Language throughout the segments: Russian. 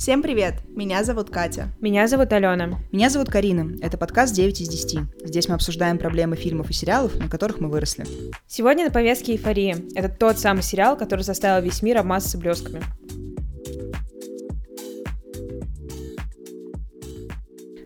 Всем привет! Меня зовут Катя. Меня зовут Алена. Меня зовут Карина. Это подкаст 9 из 10. Здесь мы обсуждаем проблемы фильмов и сериалов, на которых мы выросли. Сегодня на повестке «Эйфория». Это тот самый сериал, который заставил весь мир обмазаться блесками.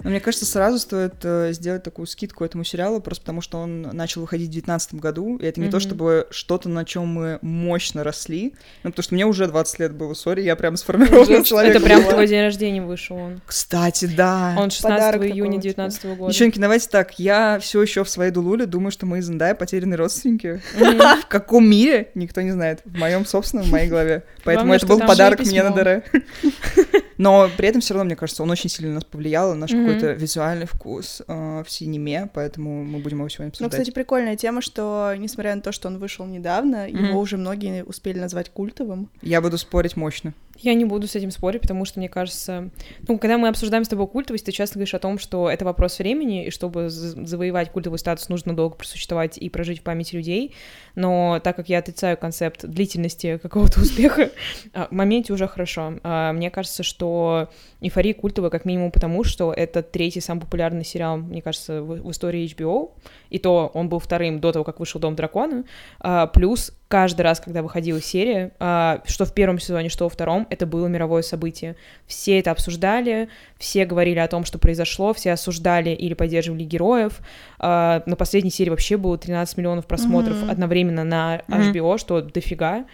Но мне кажется, сразу стоит э, сделать такую скидку этому сериалу, просто потому что он начал выходить в 2019 году, и это не mm-hmm. то чтобы что-то, на чем мы мощно росли, ну, потому что мне уже 20 лет было, сори, я прям сформированный человек. Это прям твой день рождения вышел он. Кстати, да. Он 16 Подарок июня 2019 года. Девчонки, давайте так, я все еще в своей дулуле думаю, что мы из Зендая потерянные родственники. Mm-hmm. В каком мире? Никто не знает. В моем собственном, в моей голове. Поэтому Главное, это был подарок мне на ДР. Но при этом все равно, мне кажется, он очень сильно нас повлиял, наш mm-hmm. какой-то визуальный вкус э, в синеме, поэтому мы будем его сегодня обсуждать. Ну, кстати, прикольная тема, что, несмотря на то, что он вышел недавно, mm-hmm. его уже многие успели назвать культовым. Я буду спорить мощно. Я не буду с этим спорить, потому что, мне кажется, ну, когда мы обсуждаем с тобой культовость, ты часто говоришь о том, что это вопрос времени, и чтобы завоевать культовый статус, нужно долго просуществовать и прожить в памяти людей, но так как я отрицаю концепт длительности какого-то успеха, а, в моменте уже хорошо. А, мне кажется, что «Эйфория» культовая как минимум потому, что это третий самый популярный сериал, мне кажется, в истории HBO, и то он был вторым до того, как вышел «Дом дракона», а, плюс каждый раз, когда выходила серия, а, что в первом сезоне, что во втором, это было мировое событие. Все это обсуждали, все говорили о том, что произошло, все осуждали или поддерживали героев. А, на последней серии вообще было 13 миллионов просмотров mm-hmm. одновременно на HBO, mm-hmm. что дофига.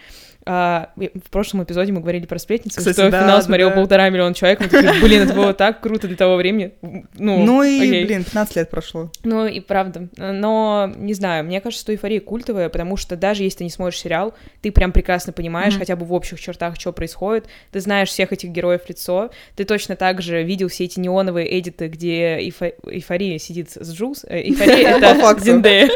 А, в прошлом эпизоде мы говорили про сплетницу, Кстати, что да, финал да, смотрел да. полтора миллиона человек. Мы такие, блин, это было так круто для того времени. Ну, ну и, окей. блин, 15 лет прошло. Ну и правда. Но, не знаю, мне кажется, что эйфория культовая, потому что даже если ты не смотришь сериал, ты прям прекрасно понимаешь mm-hmm. хотя бы в общих чертах, что происходит. Ты знаешь всех этих героев в лицо. Ты точно так же видел все эти неоновые эдиты, где эйфо... эйфория сидит с Джулс. Э, эйфория — это Зиндея.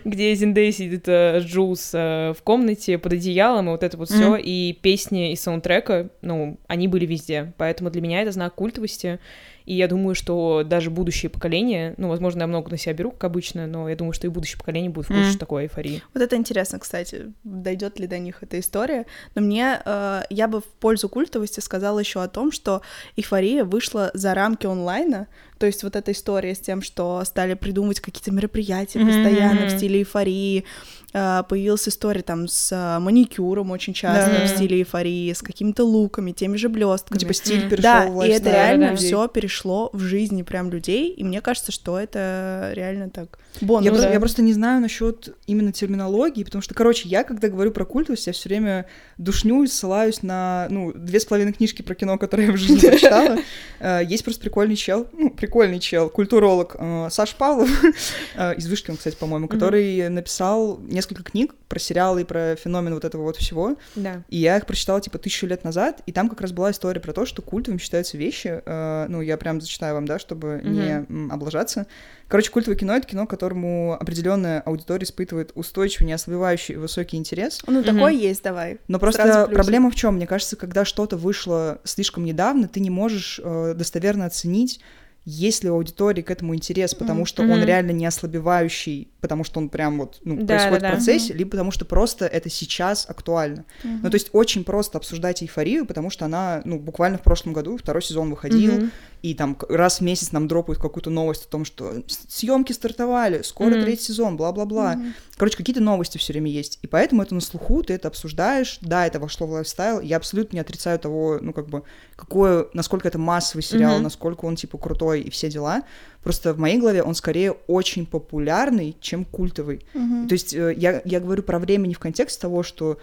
Где Зиндея сидит э, с Джулс э, в комнате под одеялом, и вот это вот mm-hmm. все, и песни из саундтрека, ну, они были везде, поэтому для меня это знак культовости, и я думаю, что даже будущее поколение, ну, возможно, я много на себя беру, как обычно, но я думаю, что и будущее поколение будет в курсе mm. такой эйфории. Вот это интересно, кстати, дойдет ли до них эта история. Но мне, э, я бы в пользу культовости сказала еще о том, что эйфория вышла за рамки онлайна, то есть вот эта история с тем, что стали придумывать какие-то мероприятия mm-hmm. постоянно в стиле эйфории, появилась история там с э, маникюром очень часто да. в стиле эйфории, с какими-то луками, теми же блестками. Типа стиль перешел да, в и это реально все перешло в жизни прям людей, и мне кажется, что это реально так бонус. Я, да. я просто не знаю насчет именно терминологии, потому что, короче, я, когда говорю про культовость, я все время душню и ссылаюсь на, ну, две с половиной книжки про кино, которые я в жизни прочитала. Э, есть просто прикольный чел, ну, прикольный чел, культуролог э, Саш Павлов, э, из Вышки он, кстати, по-моему, который написал несколько книг про сериалы и про феномен вот этого вот всего. Да. И я их прочитала, типа, тысячу лет назад, и там как раз была история про то, что культовым считаются вещи, ну, я прям зачитаю вам, да, чтобы не облажаться. Короче, культовое кино — это кино, которому определенная аудитория испытывает устойчивый, неослабевающий высокий интерес. Ну, такой есть, давай. Но просто проблема в чем? Мне кажется, когда что-то вышло слишком недавно, ты не можешь э, достоверно оценить, есть ли у аудитории к этому интерес, потому что mm-hmm. он реально не ослабевающий, потому что он прям вот ну, да, происходит да, в процессе, mm-hmm. либо потому что просто это сейчас актуально. Mm-hmm. Ну, то есть очень просто обсуждать эйфорию, потому что она, ну, буквально в прошлом году второй сезон выходил, mm-hmm. И там раз в месяц нам дропают какую-то новость о том, что съемки стартовали, скоро mm-hmm. третий сезон, бла-бла-бла. Mm-hmm. Короче, какие-то новости все время есть, и поэтому это на слуху, ты это обсуждаешь, да, это вошло в лайфстайл, я абсолютно не отрицаю того, ну, как бы, какое, насколько это массовый сериал, mm-hmm. насколько он, типа, крутой, и все дела. Просто в моей голове он скорее очень популярный, чем культовый. Mm-hmm. То есть э, я, я говорю про время не в контексте того, что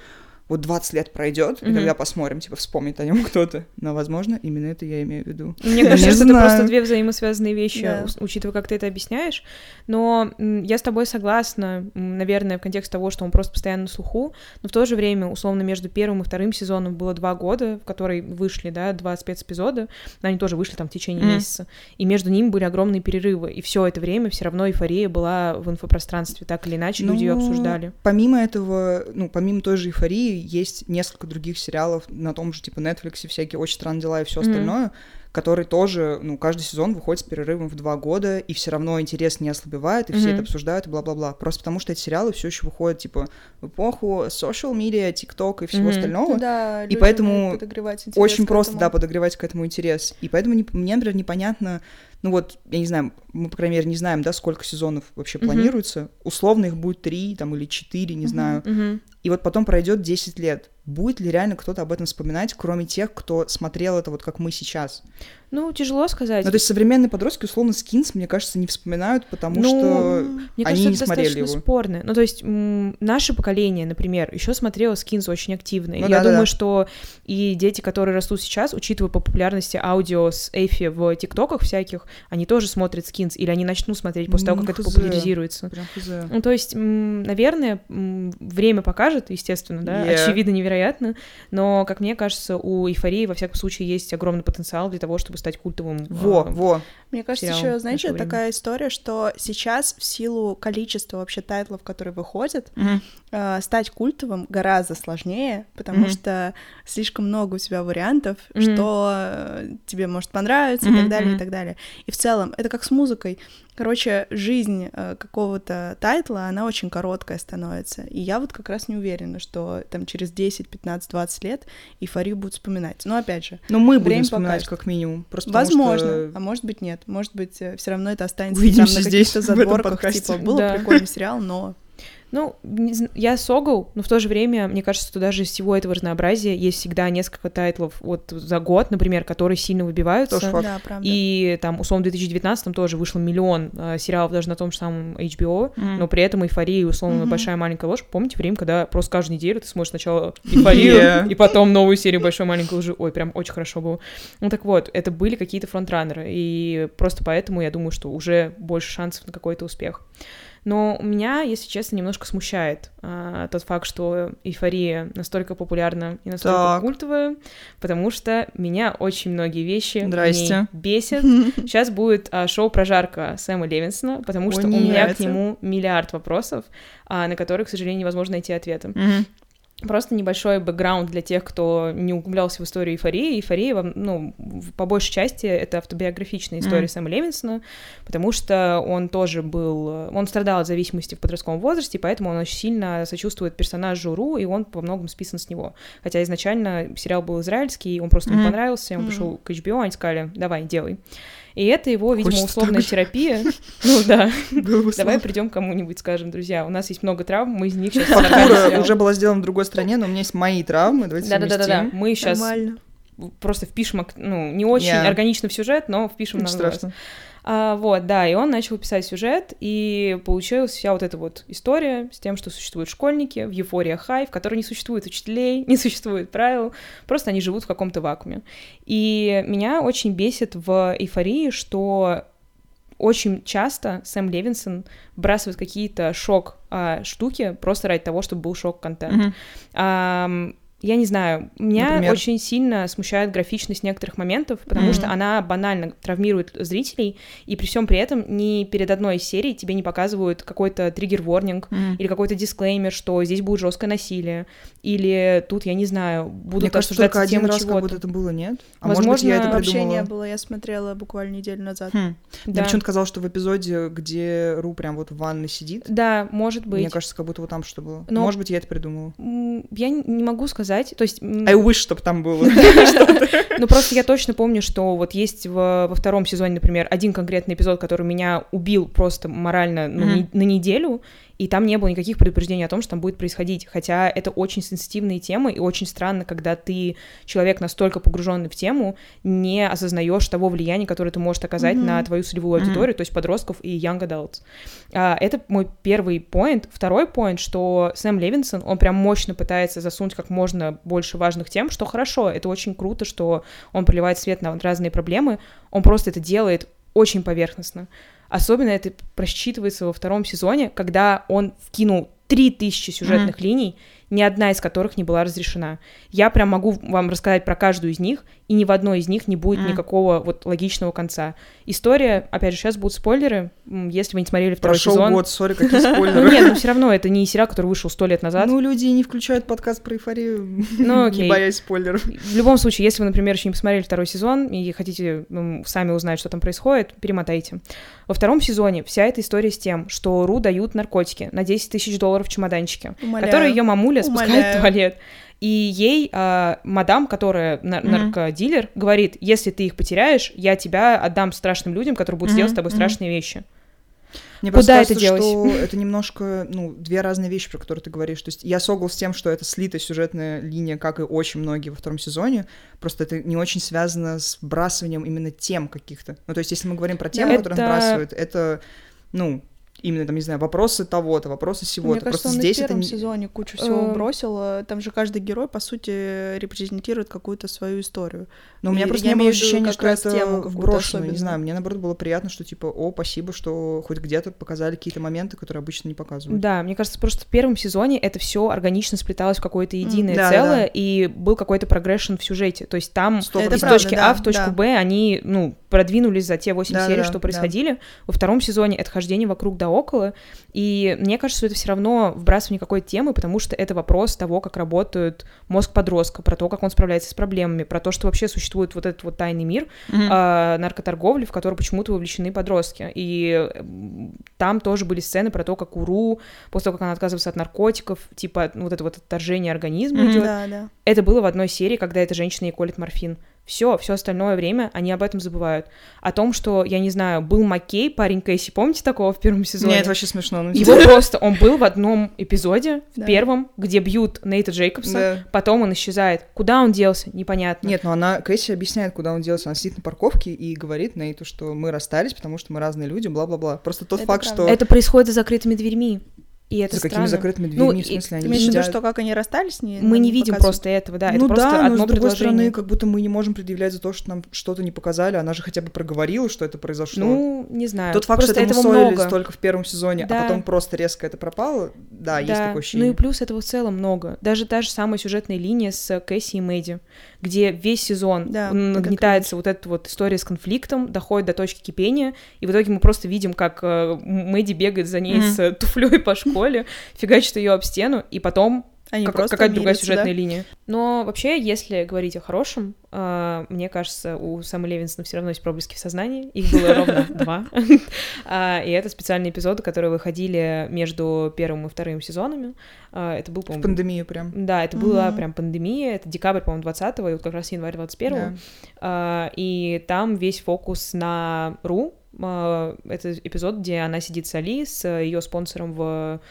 вот 20 лет пройдет, mm-hmm. и тогда посмотрим, типа, вспомнит о нем кто-то. Но, возможно, именно это я имею в виду. Мне кажется, что это просто две взаимосвязанные вещи, да. учитывая, как ты это объясняешь. Но я с тобой согласна, наверное, в контексте того, что он просто постоянно на слуху, но в то же время, условно, между первым и вторым сезоном было два года, в которые вышли, да, два спецэпизода, они тоже вышли там в течение месяца, и между ними были огромные перерывы, и все это время все равно эйфория была в инфопространстве, так или иначе, ну, люди ее обсуждали. Помимо этого, ну, помимо той же эйфории, есть несколько других сериалов на том же, типа, Netflix, всякие «Очень странные дела» и все остальное, который тоже, ну, каждый сезон выходит с перерывом в два года, и все равно интерес не ослабевает, и все это обсуждают, и бла-бла-бла. Просто потому что эти сериалы все еще выходят, типа, в эпоху social media, TikTok и всего остального. Ну да, и поэтому очень просто, этому. да, подогревать к этому интерес. И поэтому не, мне, например, непонятно, ну вот, я не знаю, мы, по крайней мере, не знаем, да, сколько сезонов вообще планируется. Условно их будет три, там, или четыре, не знаю. И вот потом пройдет 10 лет будет ли реально кто-то об этом вспоминать, кроме тех, кто смотрел это вот как мы сейчас? Ну, тяжело сказать. Ну, то есть современные подростки, условно, скинс, мне кажется, не вспоминают, потому ну, что мне они кажется, не это смотрели его. спорно. Ну, то есть наше поколение, например, еще смотрело скинс очень активно. Ну, Я да, думаю, да. что и дети, которые растут сейчас, учитывая по популярности аудио с Эйфи в тиктоках всяких, они тоже смотрят скинс, или они начнут смотреть после того, Ну, как это хз. популяризируется. Прям хз. Ну, то есть, наверное, время покажет, естественно, да, Yeah. очевидно, невероятно, но, как мне кажется, у эйфории, во всяком случае, есть огромный потенциал для того, чтобы стать культовым. Во, э, во. Мне кажется, еще, знаете, такая история, что сейчас в силу количества вообще тайтлов, которые выходят, э, стать культовым гораздо сложнее, потому Мгм. что слишком много у тебя вариантов, Мгм. что тебе может понравиться и Мгм, так далее, и так далее. И в целом, это как с музыкой. Короче, жизнь э, какого-то тайтла, она очень короткая становится. И я вот как раз не уверена, что там через 10, 15, 20 лет эйфорию будут вспоминать. Но опять же, Но мы будем Время вспоминать покажет. как минимум. Просто потому Возможно, что- а может быть нет. Может быть, все равно это останется Увидимся там на здесь, каких-то задворках, типа, был Да. прикольный сериал, но... Ну, не я согл, но в то же время, мне кажется, что даже из всего этого разнообразия есть всегда несколько тайтлов вот за год, например, которые сильно выбиваются. Тоже факт. Да, правда. И там, условно, в 2019 тоже вышло миллион э, сериалов даже на том же самом HBO, Мгм. но при этом эйфория и, условно, Мгм. большая маленькая ложь. Помните время, когда просто каждую неделю ты смотришь сначала эйфорию, Yeah. и потом новую серию большой маленькой лжи. Ой, прям очень хорошо было. Ну так вот, это были какие-то фронтранеры, и просто поэтому я думаю, что уже больше шансов на какой-то успех. Но меня, если честно, немножко смущает а, тот факт, что эйфория настолько популярна и настолько Так. культовая, потому что меня очень многие вещи Здрасте. бесят. Сейчас будет а, шоу «Прожарка» Сэма Левинсона, потому что у меня к нему миллиард вопросов, а, на которые, к сожалению, невозможно найти ответы. Просто небольшой бэкграунд для тех, кто не углублялся в историю эйфории. Эйфория, ну, по большей части, это автобиографичная история Мгм. Сэма Левинсона, потому что он тоже был... Он страдал от зависимости в подростковом возрасте, поэтому он очень сильно сочувствует персонажу Ру, и он по многому списан с него. Хотя изначально сериал был израильский, он просто ему Мгм. понравился, он Мгм. пришел к HBO, они сказали, давай, делай. И это его, видимо, Хочется условная терапия. Ну да, давай придем к кому-нибудь, скажем, друзья, у нас есть много травм, мы из них сейчас Фактура уже была сделана в другой стране, но у меня есть мои травмы, давайте совместим. мы сейчас просто впишем, ну, не очень органично в сюжет, но впишем на страшного. А, вот, да, и он начал писать сюжет, и получилась вся вот эта вот история с тем, что существуют школьники в Euphoria High, в которой не существует учителей, не существует правил, просто они живут в каком-то вакууме. И меня очень бесит в эйфории, что очень часто Сэм Левинсон вбрасывает какие-то шок а, штуки просто ради того, чтобы был шок-контент. Мгм. Ам, я не знаю, меня Например? очень сильно смущает графичность некоторых моментов, потому Мгм. что она банально травмирует зрителей, и при всем при этом ни перед одной из серий тебе не показывают какой-то триггер-ворнинг Мгм. или какой-то дисклеймер, что здесь будет жесткое насилие, или тут, я не знаю, будут Мне кажется, только один раз как будто это было, нет? А Возможно, может быть, я это Вообще не было, я смотрела буквально неделю назад. Хм. Да. Я почему-то казалось, что в эпизоде, где Ру прям вот в ванной сидит, Да, может быть. мне кажется, как будто вот там что было. Но- Может быть, я это придумала. Я не могу сказать, то есть... I wish, чтобы там было. Ну, просто я точно помню, что вот есть во втором сезоне, например, один конкретный эпизод, который меня убил просто морально ну, на неделю, и там не было никаких предупреждений о том, что там будет происходить. Хотя это очень сенситивные темы, и очень странно, когда ты, человек настолько погруженный в тему, не осознаешь того влияния, которое ты можешь оказать Мгм. на твою целевую аудиторию, то есть подростков и young adults. А, это мой первый поинт. Второй поинт, что Сэм Левинсон, он прям мощно пытается засунуть как можно больше важных тем, что хорошо, это очень круто, что он проливает свет на разные проблемы, он просто это делает очень поверхностно. Особенно это просчитывается во втором сезоне, когда он вкинул 3000 сюжетных mm-hmm. линий, ни одна из которых не была разрешена. Я прям могу вам рассказать про каждую из них, и ни в одной из них не будет mm. никакого вот логичного конца. История, опять же, сейчас будут спойлеры, если вы не смотрели второй Прошел сезон. год, сори, какие спойлеры. Нет, но все равно это не сериал, который вышел сто лет назад. Ну, люди не включают подкаст про эйфорию, ну, окей. не боясь спойлеров. В любом случае, если вы, например, еще не посмотрели второй сезон и хотите ну, сами узнать, что там происходит, перемотайте. Во втором сезоне вся эта история с тем, что Ру дают наркотики на 10 тысяч долларов в чемоданчике, Умоляю. которые ее мамуля спускает Умоляю. в туалет. И ей э, мадам, которая нар- mm-hmm. наркодилер, говорит, если ты их потеряешь, я тебя отдам страшным людям, которые будут mm-hmm. делать с тобой mm-hmm. страшные вещи. Мне Куда это делать? что это немножко, ну, две разные вещи, про которые ты говоришь. То есть я согл с тем, что это слитая сюжетная линия, как и очень многие во втором сезоне. Просто это не очень связано с вбрасыванием именно тем каких-то. Ну, то есть если мы говорим про темы, это... которые он вбрасывает, это, ну, именно, там, не знаю, вопросы того-то, вопросы всего-то. Мне кажется, Просто он здесь в первом это... сезоне кучу всего бросил. Там же каждый герой, по сути, репрезентирует какую-то свою историю. Но у меня просто не было ощущения, что это брошено, не знаю. Мне, наоборот, было приятно, что, типа, о, спасибо, что хоть где-то показали какие-то моменты, которые обычно не показывают. Да, мне кажется, просто в первом сезоне это все органично сплеталось в какое-то единое mm, целое, да. и был какой-то прогрессион в сюжете. То есть там из правда, точки да, А в точку да. Б они, ну, продвинулись за те 8 да, серий, да, что происходили. Да. Во втором сезоне это хождение вокруг да около, и мне кажется, что это все равно вбрасывание какой-то темы, потому что это вопрос того, как работает мозг подростка, про то, как он справляется с проблемами, про то, что вообще существует вот этот вот тайный мир mm-hmm. э, наркоторговли, в который почему-то вовлечены подростки. И там тоже были сцены про то, как Уру, после того, как она отказывается от наркотиков, типа вот это вот отторжение организма mm-hmm. идет. Да, да. Это было в одной серии, когда эта женщина ей колет морфин. Все, все остальное время они об этом забывают. О том, что, я не знаю, был Маккей, парень Кэсси, помните такого в первом сезоне? Нет, это вообще смешно. Ну, Его просто, он был в одном эпизоде, в первом, где бьют Нейта Джейкобса, потом он исчезает. Куда он делся, непонятно. Нет, но она, Кэсси объясняет, куда он делся. Она сидит на парковке и говорит Нейту, что мы расстались, потому что мы разные люди, бла-бла-бла. Просто тот факт, что... Это происходит за закрытыми дверьми. И это За странно. какими закрытыми дверьми, ну, в смысле, они Ты имеешь в виду, что как они расстались? Не, мы не видим показывают. просто этого, да, ну это просто да, одно но с другой стороны, как будто мы не можем предъявлять за то, что нам что-то не показали, она же хотя бы проговорила, что это произошло. Ну, не знаю. Тот факт, просто что этого много. только в первом сезоне, а да. а потом просто резко это пропало, да, да, есть такое ощущение. Ну и плюс этого в целом много. Даже та же самая сюжетная линия с Кэсси и Мэдди, где весь сезон да, нагнетается вот эта вот история с конфликтом, доходит до точки кипения, и в итоге мы просто видим, как э, Мэдди бегает за ней mm-hmm. с туфлей по школе, фига фигачит ее об стену, и потом они как, какая-то другая сюжетная да? линия. Но вообще, если говорить о хорошем, э, мне кажется, у Самы Левинсона все равно есть проблески в сознании. Их было ровно два. А, и это специальные эпизоды, которые выходили между первым и вторым сезонами. А, это был, по-моему... Пандемию прям. Да, это была прям пандемия. Это декабрь, по-моему, 20-го, и вот как раз январь 21-го. А, и там весь фокус на Ру. Это эпизод, где она сидит с Али, с ее спонсором в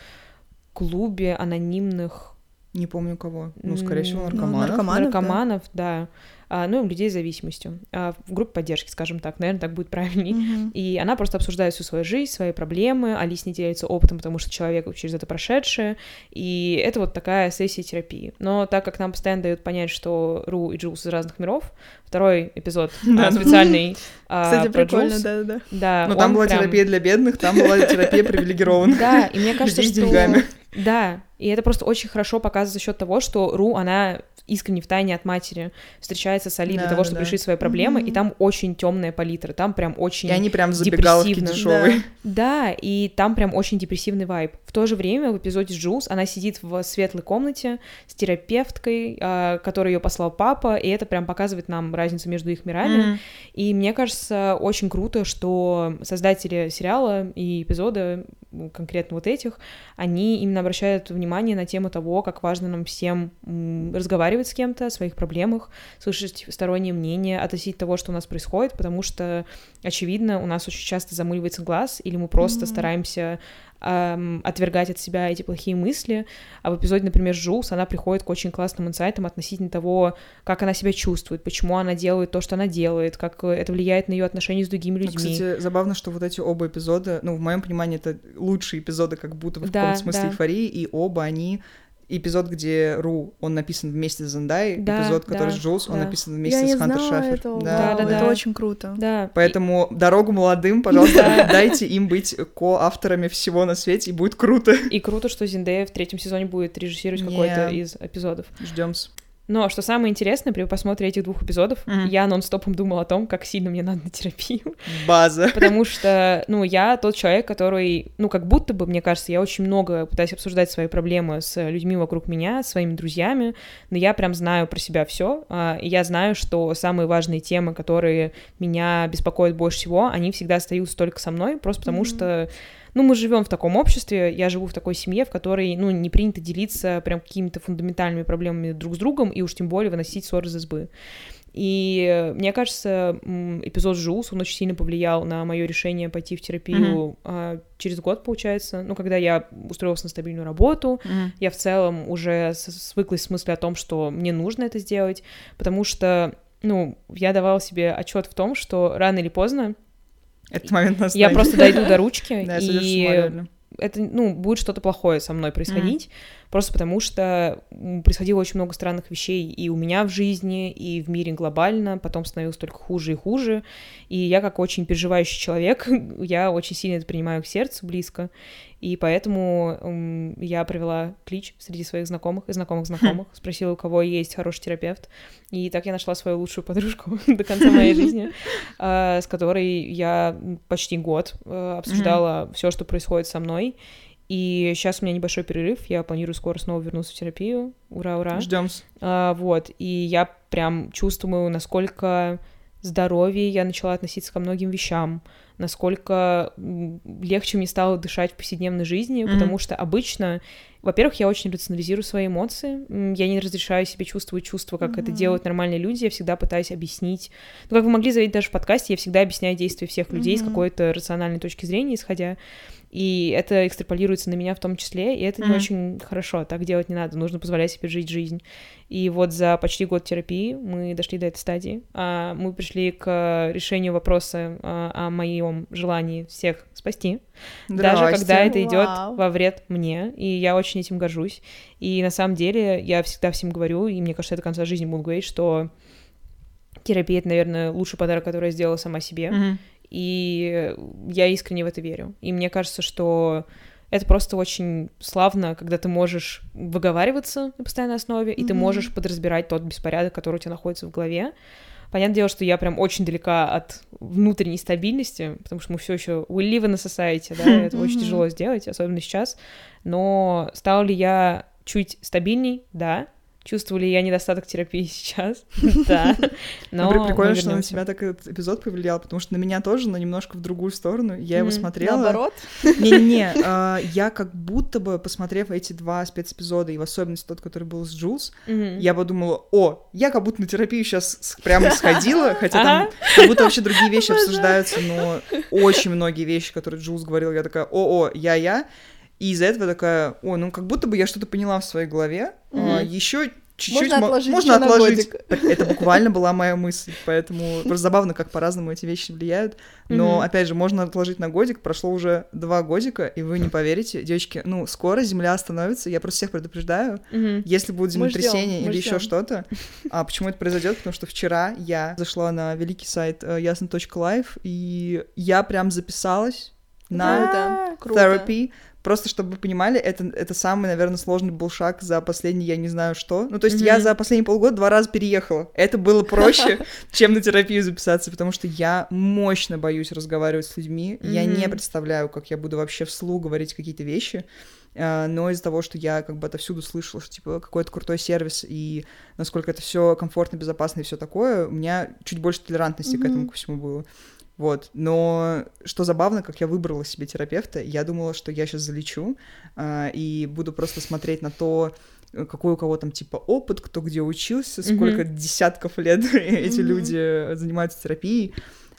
клубе анонимных... Не помню кого. Ну, скорее всего, наркоманов. Ну, наркоманов, наркоманов да. да. А, ну, людей с зависимостью. А, в группе поддержки, скажем так, наверное, так будет правильней. Mm-hmm. И она просто обсуждает всю свою жизнь, свои проблемы. Алис не делится опытом, потому что человек через это прошедшее. И это вот такая сессия терапии. Но так как нам постоянно дают понять, что Ру и Джулс из разных миров, второй эпизод а, специальный Кстати, прикольно, да-да-да. Да, Но там была терапия для бедных, там была терапия привилегированных. Да, и мне кажется, что... Да, и это просто очень хорошо показывает за счет того, что Ру, она искренне в тайне от матери встречается с Али да, для того, чтобы да. решить свои проблемы, mm-hmm. и там очень темная палитра, там прям очень И они прям забегаловки дешевые. Да. да, и там прям очень депрессивный вайб. В то же время в эпизоде с Джулс она сидит в светлой комнате с терапевткой, э, которой ее послал папа, и это прям показывает нам разницу между их мирами. Mm-hmm. И мне кажется, очень круто, что создатели сериала и эпизода конкретно вот этих, они именно обращают внимание на тему того, как важно нам всем разговаривать с кем-то о своих проблемах, слышать стороннее мнение относительно того, что у нас происходит, потому что, очевидно, у нас очень часто замыливается глаз, или мы просто mm-hmm. стараемся эм, отвергать от себя эти плохие мысли. А в эпизоде, например, Жулс, она приходит к очень классным инсайтам относительно того, как она себя чувствует, почему она делает то, что она делает, как это влияет на ее отношения с другими людьми. Кстати, забавно, что вот эти оба эпизода, ну, в моем понимании, это лучшие эпизоды, как будто в да, каком-то смысле да. эйфории, и оба они эпизод, где Ру, он написан вместе с Зендай, Да, эпизод, который да, с Джулс, он да. написан Я вместе не с Хантер Шафер. Да. Да, да, да. Это очень круто. Да. Поэтому дорогу молодым, пожалуйста, дайте им быть ко-авторами всего на свете, и будет круто. И, и круто, что Зиндея в третьем сезоне будет режиссировать какой-то из эпизодов. Ждем. Но что самое интересное, при просмотре этих двух эпизодов, Мгм. я нон-стопом думала о том, как сильно мне надо на терапию. База. Потому что, ну, я тот человек, который, ну, как будто бы, мне кажется, я очень много пытаюсь обсуждать свои проблемы с людьми вокруг меня, с своими друзьями, но я прям знаю про себя все, и я знаю, что самые важные темы, которые меня беспокоят больше всего, они всегда остаются только со мной, просто потому Мгм. что ну, мы живем в таком обществе, я живу в такой семье, в которой, ну, не принято делиться прям какими-то фундаментальными проблемами друг с другом, и уж тем более выносить ссоры из избы. И мне кажется, эпизод Жулс, он очень сильно повлиял на мое решение пойти в терапию а, через год, получается. Ну, когда я устроилась на стабильную работу, я в целом уже свыклась с мыслью о том, что мне нужно это сделать, потому что, ну, я давала себе отчет в том, что рано или поздно Этот момент я настанет. просто дойду до ручки, Да, я и это, ну, будет что-то плохое со мной происходить, просто потому что происходило очень много странных вещей и у меня в жизни, и в мире глобально, потом становилось только хуже и хуже, и я как очень переживающий человек, я очень сильно это принимаю к сердцу, близко, и поэтому я провела клич среди своих знакомых и знакомых знакомых, спросила, у кого есть хороший терапевт, и так я нашла свою лучшую подружку до конца моей жизни, а, с которой я почти год э, обсуждала все, что происходит со мной. И сейчас у меня небольшой перерыв, я планирую скоро снова вернуться в терапию. Ура, ура. Ждем. А, вот, и я прям чувствую, насколько здоровее я начала относиться ко многим вещам, насколько легче мне стало дышать в повседневной жизни, Мгм. потому что обычно, во-первых, я очень рационализирую свои эмоции, я не разрешаю себе чувствовать чувства, как это Мгм. делают нормальные люди, я всегда пытаюсь объяснить. Ну, как вы могли заметить даже в подкасте, я всегда объясняю действия всех людей с Мгм. какой-то рациональной точки зрения, исходя, и это экстраполируется на меня в том числе, и это не Мгм. очень хорошо, так делать не надо, нужно позволять себе жить жизнь. И вот за почти год терапии мы дошли до этой стадии. А, Мы пришли к решению вопроса а, о моем желании всех спасти, даже Здрасте. когда это идет Вау. во вред мне, и я очень этим горжусь. И на самом деле я всегда всем говорю, и мне кажется, до конца жизни буду говорить, что терапия — это, наверное, лучший подарок, который я сделала сама себе. Мгм. И я искренне в это верю. И мне кажется, что это просто очень славно, когда ты можешь выговариваться на постоянной основе, и ты можешь подразбирать тот беспорядок, который у тебя находится в голове. Понятное дело, что я прям очень далека от внутренней стабильности, потому что мы все еще we live in a society, да, это очень тяжело сделать, особенно сейчас. Но стала ли я чуть стабильней? Да. Чувствую ли я недостаток терапии сейчас? Да. Но прикольно, что на тебя так этот эпизод повлиял, потому что на меня тоже, но немножко в другую сторону. Я его смотрела. Наоборот. Не-не-не, а, я как будто бы, посмотрев эти два спецэпизода, и в особенности тот, который был с Джулс, я подумала, о, я как будто на терапию сейчас прямо сходила, хотя там как будто вообще другие вещи обсуждаются, но очень многие вещи, которые Джулс говорил, я такая, о-о, я-я, и из-за этого такая, о, ну как будто бы я что-то поняла в своей голове, Мгм. еще чуть-чуть Можно мо- отложить можно отложить. Это буквально была моя мысль, поэтому просто забавно, как по-разному эти вещи влияют. Но, Мгм. опять же, можно отложить на годик. Прошло уже два годика, и вы не поверите, девочки, ну, скоро Земля остановится. Я просто всех предупреждаю. Мгм. Если будет землетрясение или еще что-то, а почему это произойдет? Потому что вчера я зашла на великий сайт э, ясно.лайф, и я прям записалась на Круто. Круто. Просто чтобы вы понимали, это, это самый, наверное, сложный был шаг за последний, я не знаю что. Ну, то есть я Мгм. за последние полгода два раза переехала. Это было проще, чем на терапию записаться, потому что я мощно боюсь разговаривать с людьми. Я не представляю, как я буду вообще вслух говорить какие-то вещи. А, Но из-за того, что я как бы отовсюду слышала, что типа какой-то крутой сервис и насколько это все комфортно, безопасно и все такое, у меня чуть больше толерантности к этому ко всему было. Вот. Но что забавно, как я выбрала себе терапевта, я думала, что я сейчас залечу а, и буду просто смотреть на то, э, какой у кого там типа опыт, кто где учился, сколько десятков лет эти Мгм. люди занимаются терапией.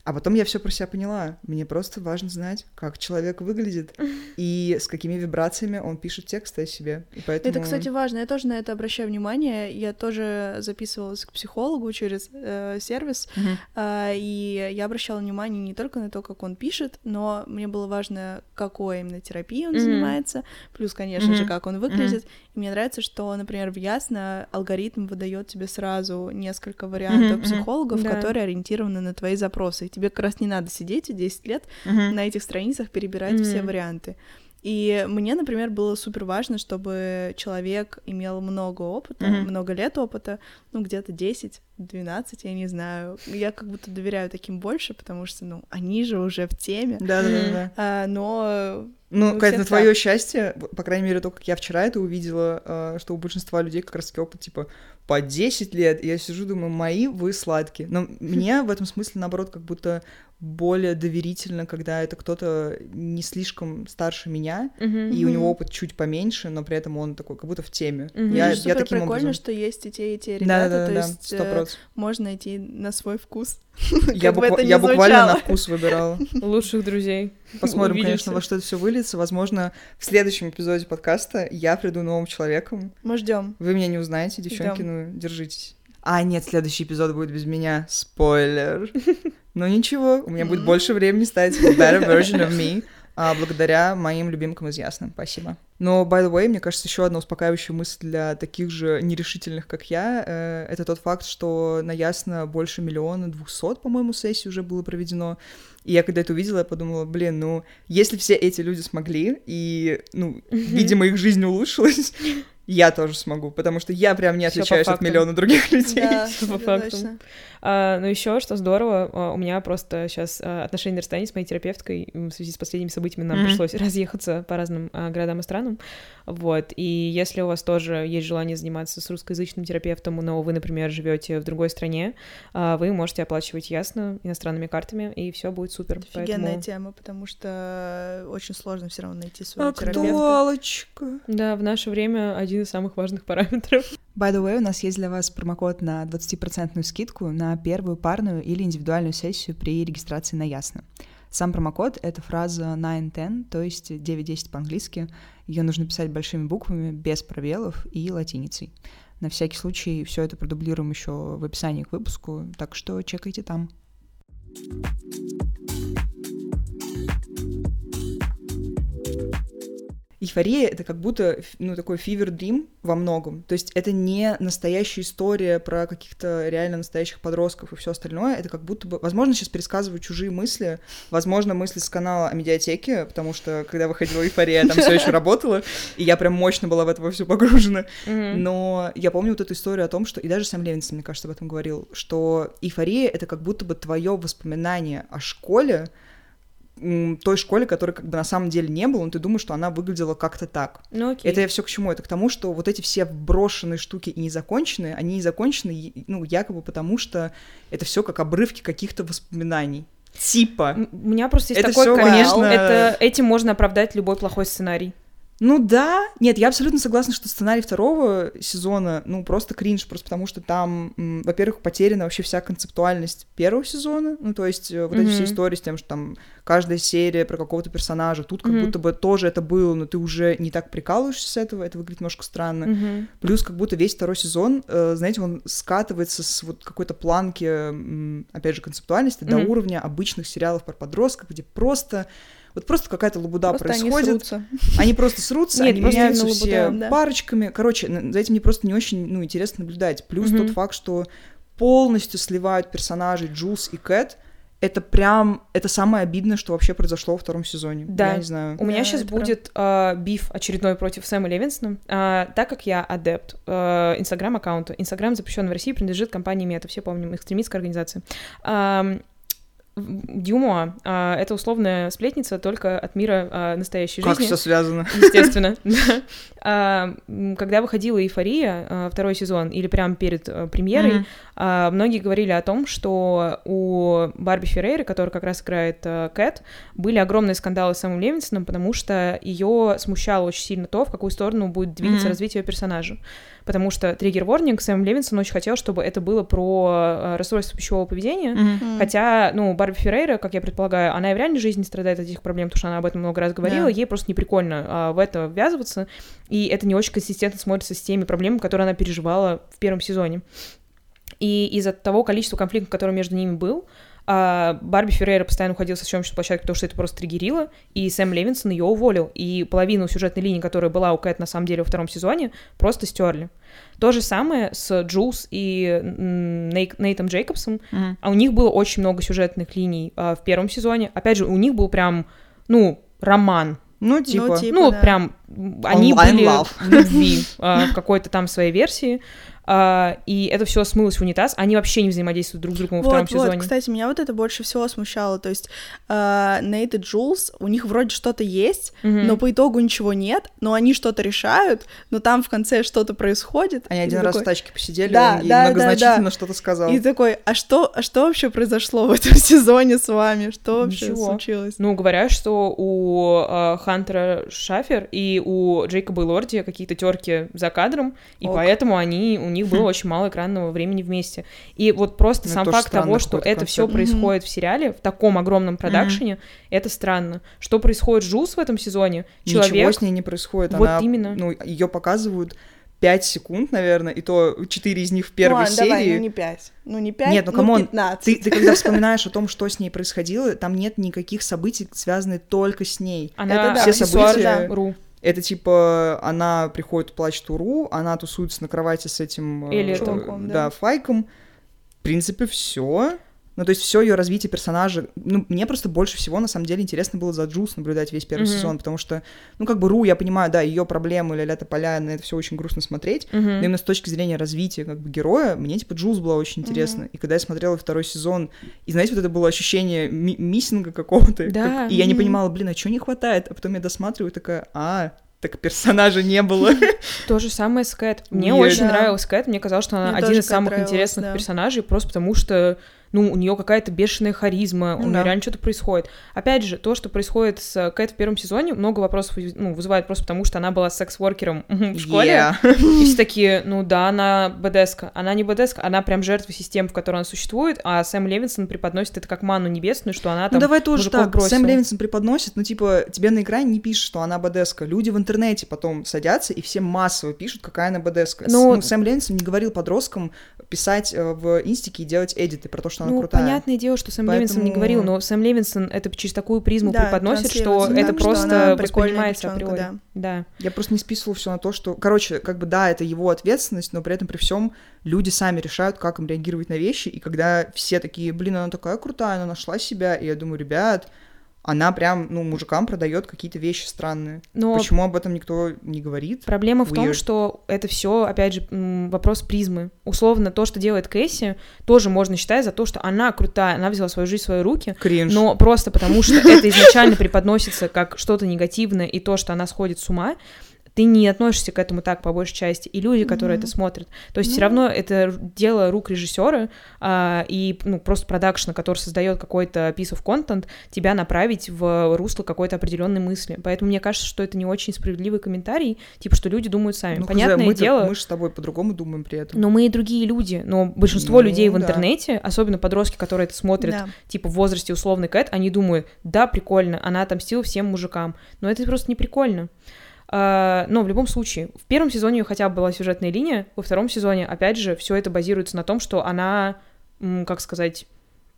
А потом я все про себя поняла. Мне просто важно знать, как человек выглядит и с какими вибрациями он пишет тексты о себе. И поэтому... Это, кстати, важно. Я тоже на это обращаю внимание. Я тоже записывалась к психологу через э, сервис, Мгм. э, и я обращала внимание не только на то, как он пишет, но мне было важно, какой именно терапией он Мгм. занимается, плюс, конечно же, Мгм. как он выглядит. И мне нравится, что, например, в Ясно алгоритм выдает тебе сразу несколько вариантов мгм. психологов, Да. которые ориентированы на твои запросы. Тебе как раз не надо сидеть и 10 лет Мгм. на этих страницах перебирать все Мгм. варианты. И мне, например, было супер важно, чтобы человек имел много опыта, Мгм. много лет опыта, ну, где-то 10, 12, я не знаю. Я как будто доверяю таким больше, потому что, ну, они же уже в теме. Да, да, да. А, но. Ну, ну Катя, на твое так. счастье, по крайней мере, то, как я вчера это увидела, а, что у большинства людей как раз таки опыт типа по 10 лет. И я сижу, думаю, мои вы сладкие. Но мне в этом смысле, наоборот, как будто более доверительно, когда это кто-то не слишком старше меня, mm-hmm. и у него опыт чуть поменьше, но при этом он такой, как будто в теме. Mm-hmm. Я, я таким прикольно, образом... что есть и те, и те ребята, то есть э, Молодец. можно идти на свой вкус. Я, буква- это я буквально на вкус выбирала. Лучших друзей. Посмотрим, Увидимся. конечно, во что это все выльется. Возможно, в следующем эпизоде подкаста я приду новым человеком. Мы ждем. Вы меня не узнаете, девчонки, Ждём. ну держитесь. А, нет, следующий эпизод будет без меня. Спойлер. Но ничего, у меня будет больше времени стать better version of me а, благодаря моим любимкам из Ясным. Спасибо. Но, by the way, мне кажется, еще одна успокаивающая мысль для таких же нерешительных, как я, э, это тот факт, что на Ясно больше миллиона двухсот, по-моему, сессий уже было проведено. И я когда это увидела, я подумала, блин, ну, если все эти люди смогли, и, ну, видимо, их жизнь улучшилась, я тоже смогу, потому что я прям не отличаюсь от миллиона других людей. Да, По это факту. точно. А, ну еще что здорово, а, у меня просто сейчас отношения на расстоянии с моей терапевткой в связи с последними событиями нам Мгм. пришлось разъехаться по разным а, городам и странам, вот. И если у вас тоже есть желание заниматься с русскоязычным терапевтом, но вы, например, живете в другой стране, а, вы можете оплачивать ясно иностранными картами, и все будет супер. Офигенная Поэтому- тема, потому что очень сложно все равно найти своего А терапевта. Актуалочка. Да, в наше время один из самых важных параметров. By the way, у нас есть для вас промокод на 20% скидку на первую парную или индивидуальную сессию при регистрации на Ясно. Сам промокод — это фраза 910, то есть 910 по-английски. Ее нужно писать большими буквами, без пробелов и латиницей. На всякий случай все это продублируем еще в описании к выпуску, так что чекайте там. Эйфория — это как будто, ну, такой fever dream во многом. То есть это не настоящая история про каких-то реально настоящих подростков и все остальное. Это как будто бы... Возможно, сейчас пересказываю чужие мысли. Возможно, мысли с канала о медиатеке, потому что, когда выходила эйфория, я там все еще работала, и я прям мощно была в это все погружена. Но я помню вот эту историю о том, что... И даже Сэм Левинсон, мне кажется, об этом говорил, что эйфория — это как будто бы твое воспоминание о школе, той школе, которой как бы на самом деле не было, но ты думаешь, что она выглядела как-то так. Ну окей. Это я все к чему? Это к тому, что вот эти все брошенные штуки и незаконченные, они незакончены, ну, якобы потому, что это все как обрывки каких-то воспоминаний. Типа. У меня просто есть Это такой коммент. конечно- Это этим можно оправдать любой плохой сценарий. Ну да, нет, я абсолютно согласна, что сценарий второго сезона, ну, просто кринж, просто потому что там, во-первых, потеряна вообще вся концептуальность первого сезона, ну, то есть э, вот эти все истории с тем, что там каждая серия про какого-то персонажа, тут как Мгм. будто бы тоже это было, но ты уже не так прикалываешься с этого, это выглядит немножко странно. Мгм. Плюс как будто весь второй сезон, э, знаете, он скатывается с вот какой-то планки, опять же, концептуальности до Мгм. уровня обычных сериалов про подростков, где просто вот просто какая-то лабуда Просто они происходит. срутся. Они просто срутся, Нет, они просто меняются именно все лабуда, да. парочками. Короче, за этим мне просто не очень ну, интересно наблюдать. Плюс Мгм. тот факт, что полностью сливают персонажей Джулс и Кэт. Это прям, это самое обидное, что вообще произошло во втором сезоне. Да. Я не знаю. У меня Да, сейчас будет а, биф очередной против Сэма Левинсона, А, так как я адепт инстаграм-аккаунта. Инстаграм запрещен в России, принадлежит компании Мета, все помним, экстремистская организация. Ам, Дюма а, это условная сплетница только от мира а, настоящей Как жизни. все связано? Естественно. А, Когда выходила «Эйфория», а, второй сезон, или прямо перед а, премьерой, а, многие говорили о том, что у Барби Феррейры, которая как раз играет а, Кэт, были огромные скандалы с Сэмом Левинсоном, потому что ее смущало очень сильно то, в какую сторону будет двигаться Мгм. развитие ее персонажа. Потому что триггер ворнинг Сэм Левинсон очень хотел, чтобы это было про э, расстройство пищевого поведения, Мгм. хотя, ну, Барби Феррейра, как я предполагаю, она и в реальной жизни страдает от этих проблем, потому что она об этом много раз говорила, Да. ей просто не прикольно а, в это ввязываться, и это не очень консистентно смотрится с теми проблемами, которые она переживала в первом сезоне. И из-за того количества конфликтов, который между ними был, а, Барби Феррейра постоянно уходила со съемочной площадки, потому что это просто триггерило, и Сэм Левинсон ее уволил. И половину сюжетной линии, которая была у Кэт на самом деле во втором сезоне, просто стерли. То же самое с Джулс и Нейк- Нейтом Джейкобсом. Мгм. А у них было очень много сюжетных линий а, в первом сезоне. Опять же, у них был прям, ну, роман. Ну, типа... типа, ну, да. прям они Online были love. в любви а, в какой-то там своей версии. А, и это все смылось в унитаз. Они вообще не взаимодействуют друг с другом во Вот, втором вот, сезоне. кстати, меня вот это больше всего смущало. То есть э, Нейт и Джулс, у них вроде что-то есть, Мгм. но по итогу ничего нет, но они что-то решают, но там в конце что-то происходит. Они один ты раз в такой- тачке посидели, Да, он ей да, да, многозначительно да. что-то сказал. И такой, а что, а что вообще произошло в этом сезоне с вами? Что вообще Ничего. случилось? Ну, говорят, что у э, Хантера Шафер и у Джейкоба и Лорди какие-то терки за кадром, и Ок. поэтому они, у них было очень мало экранного времени вместе. И вот просто Ну, сам факт того, что это все происходит в сериале, в таком огромном продакшене, это странно. Что происходит с Джулс в этом сезоне? Ничего с ней не происходит. Вот Она, именно. Ну, ее показывают 5 секунд, наверное, и то 4 из них в первой Ладно, серии. давай, ну не пять. Ну не пять, Нет, ну, come on, 15. Ты, ты когда вспоминаешь о том, что с ней происходило, там нет никаких событий, связанных только с ней. Она Это да, все аксессуар события- Ру. Это типа она приходит, плачет у Ру, она тусуется на кровати с этим э, Эллиотом. Чуваком, да. да. Файком. В принципе, все. Ну, то есть все ее развитие персонажа. Ну, мне просто больше всего, на самом деле, интересно было за Джулс наблюдать весь первый Мгм. сезон, потому что, ну, как бы Ру, я понимаю, да, ее проблемы, ля-ля поля, на это все очень грустно смотреть. Мгм. Но именно с точки зрения развития как бы героя, мне типа Джулс была очень интересна. И когда я смотрела второй сезон, и знаете, вот это было ощущение ми- миссинга какого-то. Да. как- И я не понимала, блин, а чего не хватает? А потом я досматриваю такая, а, так персонажа не было. То же самое с Кэт. Мне очень Да. нравилась Кэт. Мне казалось, что она Мне один из самых нравилась, интересных да. персонажей, просто потому что ну, у нее какая-то бешеная харизма, у Ну нее да. реально что-то происходит. Опять же, то, что происходит с Кэт в первом сезоне, много вопросов ну, вызывает просто потому, что она была секс-воркером в школе. Yeah. И все такие, ну да, она БДСка. Она не БДСка, она прям жертва систем, в которой она существует, а Сэм Левинсон преподносит это как ману небесную, что она Ну там давай тоже так. бросила. Сэм Левинсон преподносит, ну типа тебе на экране не пишут, что она БДСка. Люди в интернете потом садятся и все массово пишут, какая она БДСка. С- Ну- Ну, Сэм Левинсон не говорил подросткам писать э, в инстике и делать эдиты про то, что она Ну, крутая. понятное дело, что Сэм Левинсон не Поэтому- говорил, но Сэм Левинсон это через такую призму Да, преподносит, что транслируется, это да, что просто прикольная воспринимается априори. Да. Я просто не списывала все на то, что... Короче, как бы да, это его ответственность, но при этом при всем люди сами решают, как им реагировать на вещи, и когда все такие, блин, она такая крутая, она нашла себя, и я думаю, ребят, она прям, ну, мужикам продает какие-то вещи странные. Но Почему об этом никто не говорит? Проблема в том, Weird. что это все, опять же, вопрос призмы. Условно, то, что делает Кэсси, тоже можно считать за то, что она крутая, она взяла свою жизнь в свои руки, Кринж. но просто потому, что это изначально преподносится как что-то негативное, и то, что она сходит с ума, ты не относишься к этому так, по большей части, и люди, которые Мгм. это смотрят. То есть Ну. все равно это дело рук режиссера а, и ну, просто продакшна, который создает какой-то piece of content, тебя направить в русло какой-то определенной мысли. Поэтому мне кажется, что это не очень справедливый комментарий, типа, что люди думают сами. Ну, Понятное мы-то- дело, Мы же с тобой по-другому думаем при этом. но мы и другие люди. Но большинство Ну, людей в да. интернете, особенно подростки, которые это смотрят, Да. типа в возрасте условный Кэт, они думают, да, прикольно, она отомстила всем мужикам. Но это просто не прикольно. А, но в любом случае, в первом сезоне хотя бы была сюжетная линия, во втором сезоне, опять же, все это базируется на том, что она, как сказать,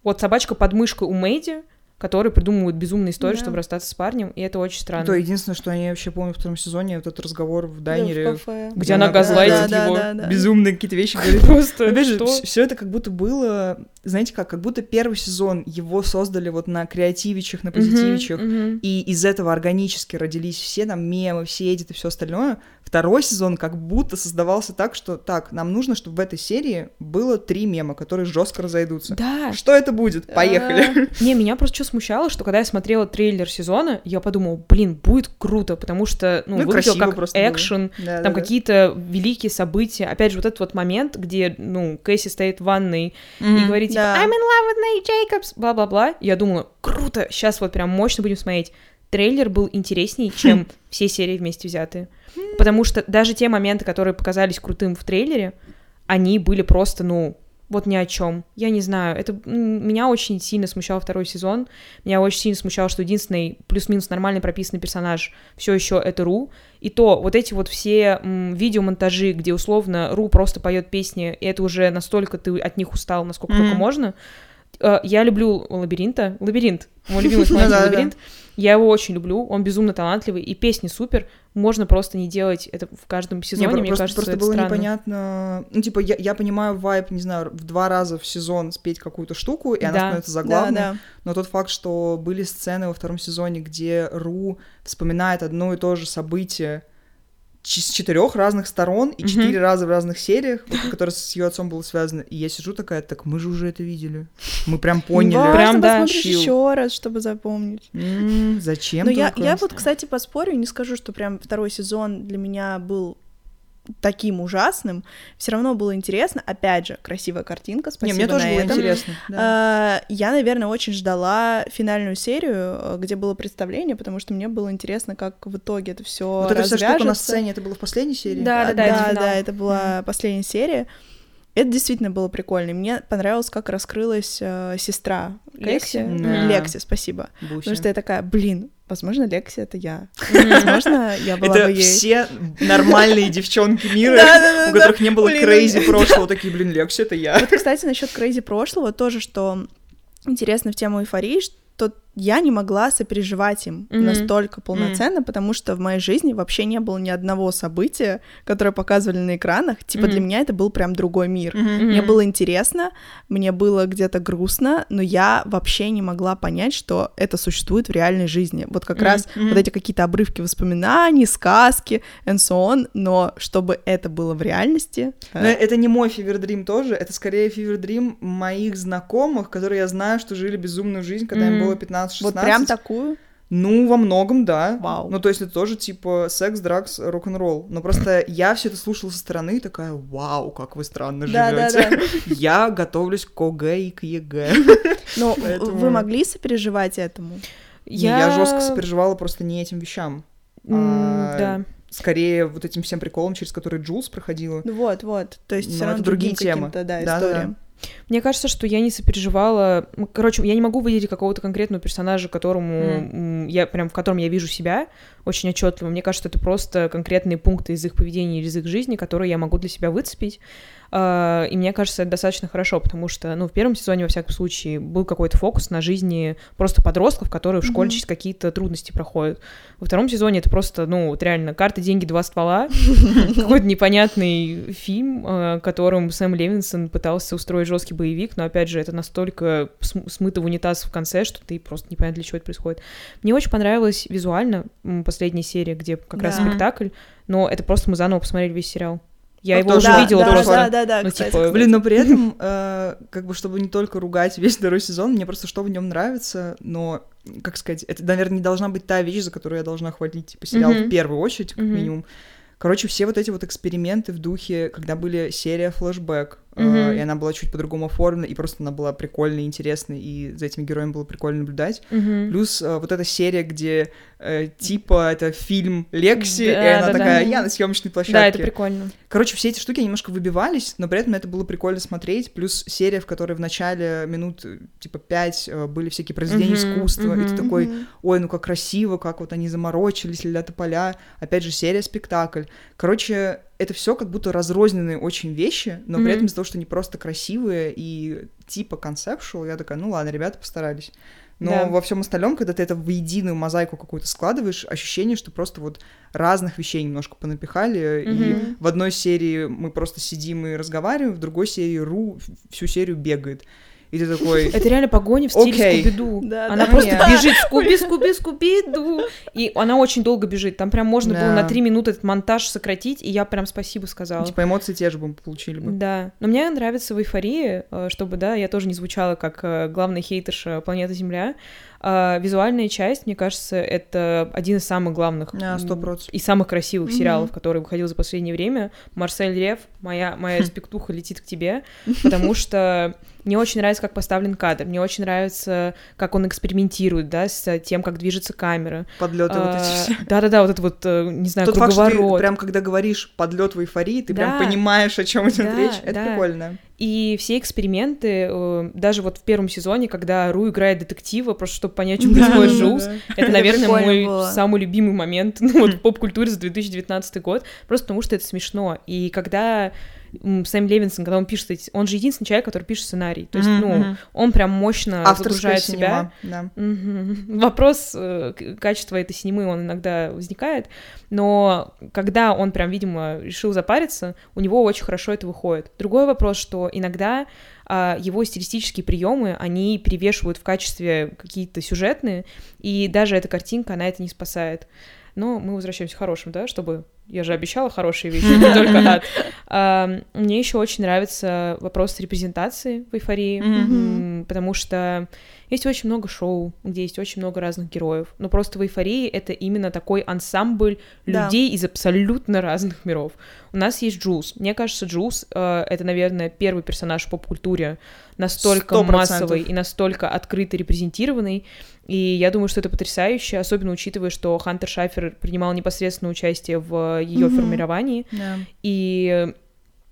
вот собачка под мышкой у Мэйди, которые придумывают безумные истории, Да. чтобы расстаться с парнем, и это очень странно. То единственное, что я вообще помню во втором сезоне, вот этот разговор в Да, дайнере. в кафе. Где она Да, газлайтит да, его. да, да. Безумные какие-то вещи говорит. Просто Опять же, все это как будто было, знаете как, как будто первый сезон его создали вот на креативичах, на позитивичах, и из этого органически родились все там мемы, все эдиты, все остальное. Второй сезон как будто создавался так, что так, нам нужно, чтобы в этой серии было три мема, которые жестко разойдутся. Да, Что это будет? Поехали. Не, меня просто что смущало, что когда я смотрела трейлер сезона, я подумала, блин, будет круто, потому что, ну, Ну, выглядело красиво как просто экшен, там какие-то великие события. Опять же, вот этот вот момент, где, ну, Кэсси стоит в ванной и говорит, типа. I'm in love with Nate Jacobs, бла-бла-бла. Я думала, круто, сейчас вот прям мощно будем смотреть. Трейлер был интересней, чем все серии вместе взятые. Потому что даже те моменты, которые показались крутым в трейлере, они были просто, ну, вот ни о чем. Я не знаю. Это меня очень сильно смущал второй сезон. Меня очень сильно смущало, что единственный плюс-минус нормальный прописанный персонаж все еще это Ру. И то вот эти вот все м, видеомонтажи, где условно Ру просто поет песни, и это уже настолько ты от них устал, насколько mm-hmm. только можно. Э, я люблю лабиринта. Лабиринт. Мой любимый исполнитель лабиринт. Я его очень люблю, он безумно талантливый, и песни супер. Можно просто не делать это в каждом сезоне, не, мне просто, кажется, просто это было странно. непонятно. Ну, типа, я, я понимаю вайп, не знаю, в два раза в сезон спеть какую-то штуку, и да. она становится заглавной. Да, да. Но тот факт, что были сцены во втором сезоне, где Ру вспоминает одно и то же событие, с четырех разных сторон и четыре mm-hmm. раза в разных сериях, которые с ее отцом было связано. И я сижу такая, так мы же уже это видели. Мы прям поняли. Важно прям да. еще раз, чтобы запомнить. Mm, зачем? Но я, я вот, кстати, поспорю, не скажу, что прям второй сезон для меня был таким ужасным, все равно было интересно. Опять же, красивая картинка, спасибо Не, мне тоже на было этом. интересно. Да. А, я, наверное, очень ждала финальную серию, где было представление, потому что мне было интересно, как в итоге это все Вот эта вся штука на сцене, это было в последней серии? Да, да, да, да, да, это была последняя серия. Это действительно было прикольно. Мне понравилось, как раскрылась э, сестра Лекси. Да. Лекси, спасибо. Буся. Потому что я такая, блин, возможно, Лекси это я. Возможно, я была это бы ей. все нормальные девчонки мира, у которых не было crazy прошлого, такие, блин, Лекси это я. Вот, кстати, насчет crazy прошлого тоже, что интересно в тему эйфории, что я не могла сопереживать им mm-hmm. настолько полноценно, mm-hmm. потому что в моей жизни вообще не было ни одного события, которое показывали на экранах. Типа mm-hmm. для меня это был прям другой мир. Mm-hmm. Мне было интересно, мне было где-то грустно, но я вообще не могла понять, что это существует в реальной жизни. Вот как mm-hmm. раз mm-hmm. вот эти какие-то обрывки воспоминаний, сказки, and so on, но чтобы это было в реальности... Но э... это не мой fever dream тоже, это скорее fever dream моих знакомых, которые я знаю, что жили безумную жизнь, когда mm-hmm. им было 15 15-16. Вот прям такую? Ну, во многом, да. Вау. Ну, то есть это тоже типа sex, drugs, rock-n-roll. Но просто я все это слушала со стороны и такая, вау, как вы странно живете. Да, да. Я готовлюсь к ОГЭ и к ЕГЭ. Но вы могли сопереживать этому? Я, я жестко сопереживала просто не этим вещам. А... Да скорее вот этим всем приколом, через который Джулс проходила. Ну вот, вот. То есть все равно другие темы. Да, да, историям. Да. Мне кажется, что я не сопереживала. Короче, я не могу выделить какого-то конкретного персонажа, которому mm. я прям в котором я вижу себя очень отчетливо. Мне кажется, это просто конкретные пункты из их поведения или из их жизни, которые я могу для себя выцепить. А, и мне кажется, это достаточно хорошо, потому что, ну, в первом сезоне, во всяком случае, был какой-то фокус на жизни просто подростков, которые в школе mm-hmm. через какие-то трудности проходят. Во втором сезоне это просто, ну, вот реально, карты, деньги, два ствола, какой-то непонятный фильм, а, которым Сэм Левинсон пытался устроить жесткий боевик, но, опять же, это настолько смыто в унитаз в конце, что ты просто не понимаешь, для чего это происходит. Мне очень понравилась визуально последняя серия, где как раз спектакль, но это просто мы заново посмотрели весь сериал. Я а его тоже да, видела да, просто. Да, да, да, ну, кстати. типа... Блин, но при этом, э, как бы, чтобы не только ругать весь второй сезон, мне просто что в нем нравится, но, как сказать, это, наверное, не должна быть та вещь, за которую я должна хвалить, типа, сериал mm-hmm. в первую очередь, как mm-hmm. минимум. Короче, все вот эти вот эксперименты в духе, когда были серия флешбэк, mm-hmm. и она была чуть по-другому оформлена, и просто она была прикольной, интересной, и за этими героями было прикольно наблюдать. Mm-hmm. Плюс э, вот эта серия, где э, типа это фильм Лекси, да, и она да, такая, да. я на съемочной площадке. Да, это прикольно. Короче, все эти штуки немножко выбивались, но при этом это было прикольно смотреть. Плюс серия, в которой в начале минут типа пять были всякие произведения mm-hmm. искусства, mm-hmm. и ты такой, ой, ну как красиво, как вот они заморочились, ля тополя. Опять же, серия спектакль. Короче, это все как будто разрозненные очень вещи, но mm-hmm. при этом из-за того, что они просто красивые и типа концепшуал, я такая, ну ладно, ребята постарались. Но да. во всем остальном, когда ты это в единую мозаику какую-то складываешь, ощущение, что просто вот разных вещей немножко понапихали, mm-hmm. и в одной серии мы просто сидим и разговариваем, в другой серии Ру всю серию бегает. И ты такой... Это реально погоня в стиле okay. Скуби-Ду. Да, она да, просто нет. бежит Скуби, Скуби, Скуби-Ду. И она очень долго бежит. Там прям можно да. было на три минуты этот монтаж сократить, и я прям спасибо сказала. Типа эмоции те же бы получили бы. Да. Но мне нравится в эйфории, э, чтобы, да, я тоже не звучала как э, главная хейтерша планеты Земля, а, визуальная часть, мне кажется, это один из самых главных а, 100%. и самых красивых mm-hmm. сериалов, который выходил за последнее время. Марсель Рев, моя, моя респектуха летит к тебе, потому что Мне очень нравится, как поставлен кадр, мне очень нравится, как он экспериментирует, да, с тем, как движется камера. Подлеты вот эти все. Да-да-да, вот это вот, э, не знаю, Тот факт, что круговорот. ты прям когда говоришь подлет в эйфории, ты прям Да. понимаешь, о чем идет Да, речь. Это да. прикольно. И все эксперименты, э, даже вот в первом сезоне, когда Ру играет детектива, просто чтобы понять, Да, происходит Джулс, это, наверное, мой самый любимый момент ну, вот, в поп-культуре за 2019 год, просто потому что это смешно. И когда Сэм Левинсон, когда он пишет, он же единственный человек, который пишет сценарий, то есть, Мгм, ну, он прям мощно Авторское загружает себя. синема, да. Мгм. Вопрос э, качества этой синемы, он иногда возникает, но когда он прям, видимо, решил запариться, у него очень хорошо это выходит. Другой вопрос, что иногда а, его стилистические приемы, они перевешивают в качестве какие-то сюжетные, и даже эта картинка, она это не спасает. Но мы возвращаемся к хорошим, да, чтобы... Я же обещала хорошие вещи, не только ад. А, Мне еще очень нравится вопрос репрезентации в эйфории, потому что есть очень много шоу, где есть очень много разных героев. Но просто в эйфории это именно такой ансамбль Да. людей из абсолютно разных миров. У нас есть Джулс. Мне кажется, Джулс э, это, наверное, первый персонаж в поп-культуре настолько Сто массовый процентов. и настолько открыто репрезентированный. И я думаю, что это потрясающе, особенно учитывая, что Хантер Шафер принимал непосредственное участие в ее Мгм. формировании. Да. И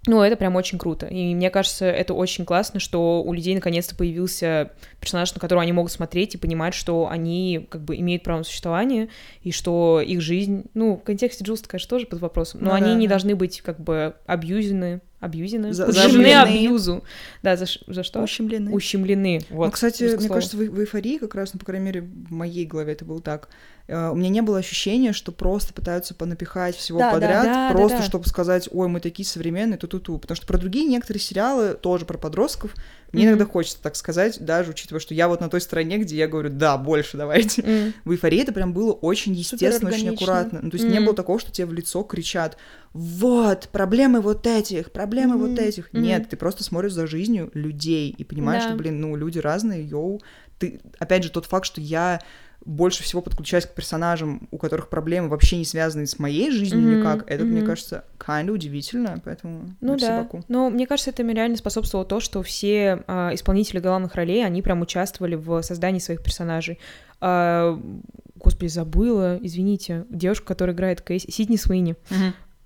ну, это прям очень круто. И мне кажется, это очень классно, что у людей наконец-то появился персонаж, на которого они могут смотреть и понимать, что они как бы имеют право на существование, и что их жизнь, ну, в контексте Джулста, конечно, тоже под вопросом, но Ну они да, не да. должны быть как бы абьюзены, абьюзены, За- зажимлены. абьюзу. Да, за, за что? Ущемлены. Ущемлены. Вот, ну, кстати, мне слово. кажется, в, в эйфории как раз, ну, по крайней мере, в моей голове это было так. Э, У меня не было ощущения, что просто пытаются понапихать всего Да, да, подряд, да, да, просто да. чтобы сказать, ой, мы такие современные, ту-ту-ту. Потому что про другие некоторые сериалы, тоже про подростков, мне Мгм. иногда хочется так сказать, даже учитывая, что я вот на той стороне, где я говорю, да, больше давайте. М. В эйфории это прям было очень естественно, очень аккуратно. Ну, то есть не Мгм. было такого, что тебе в лицо кричат, вот, проблемы вот этих, проблемы вот Мгм. этих. Мгм. Нет, ты просто смотришь за жизнью людей и понимаешь, Да. что, блин, ну, люди разные, йоу. Ты, опять же, тот факт, что я больше всего подключаюсь к персонажам, у которых проблемы вообще не связаны с моей жизнью Мгм, никак, это, мне мгм. кажется, kinda удивительно, поэтому Ну да, Баку. но мне кажется, это реально способствовало то, что все а, исполнители главных ролей, они прям участвовали в создании своих персонажей. А, господи, забыла, извините, девушка, которая играет Кейси, Сидни Суини.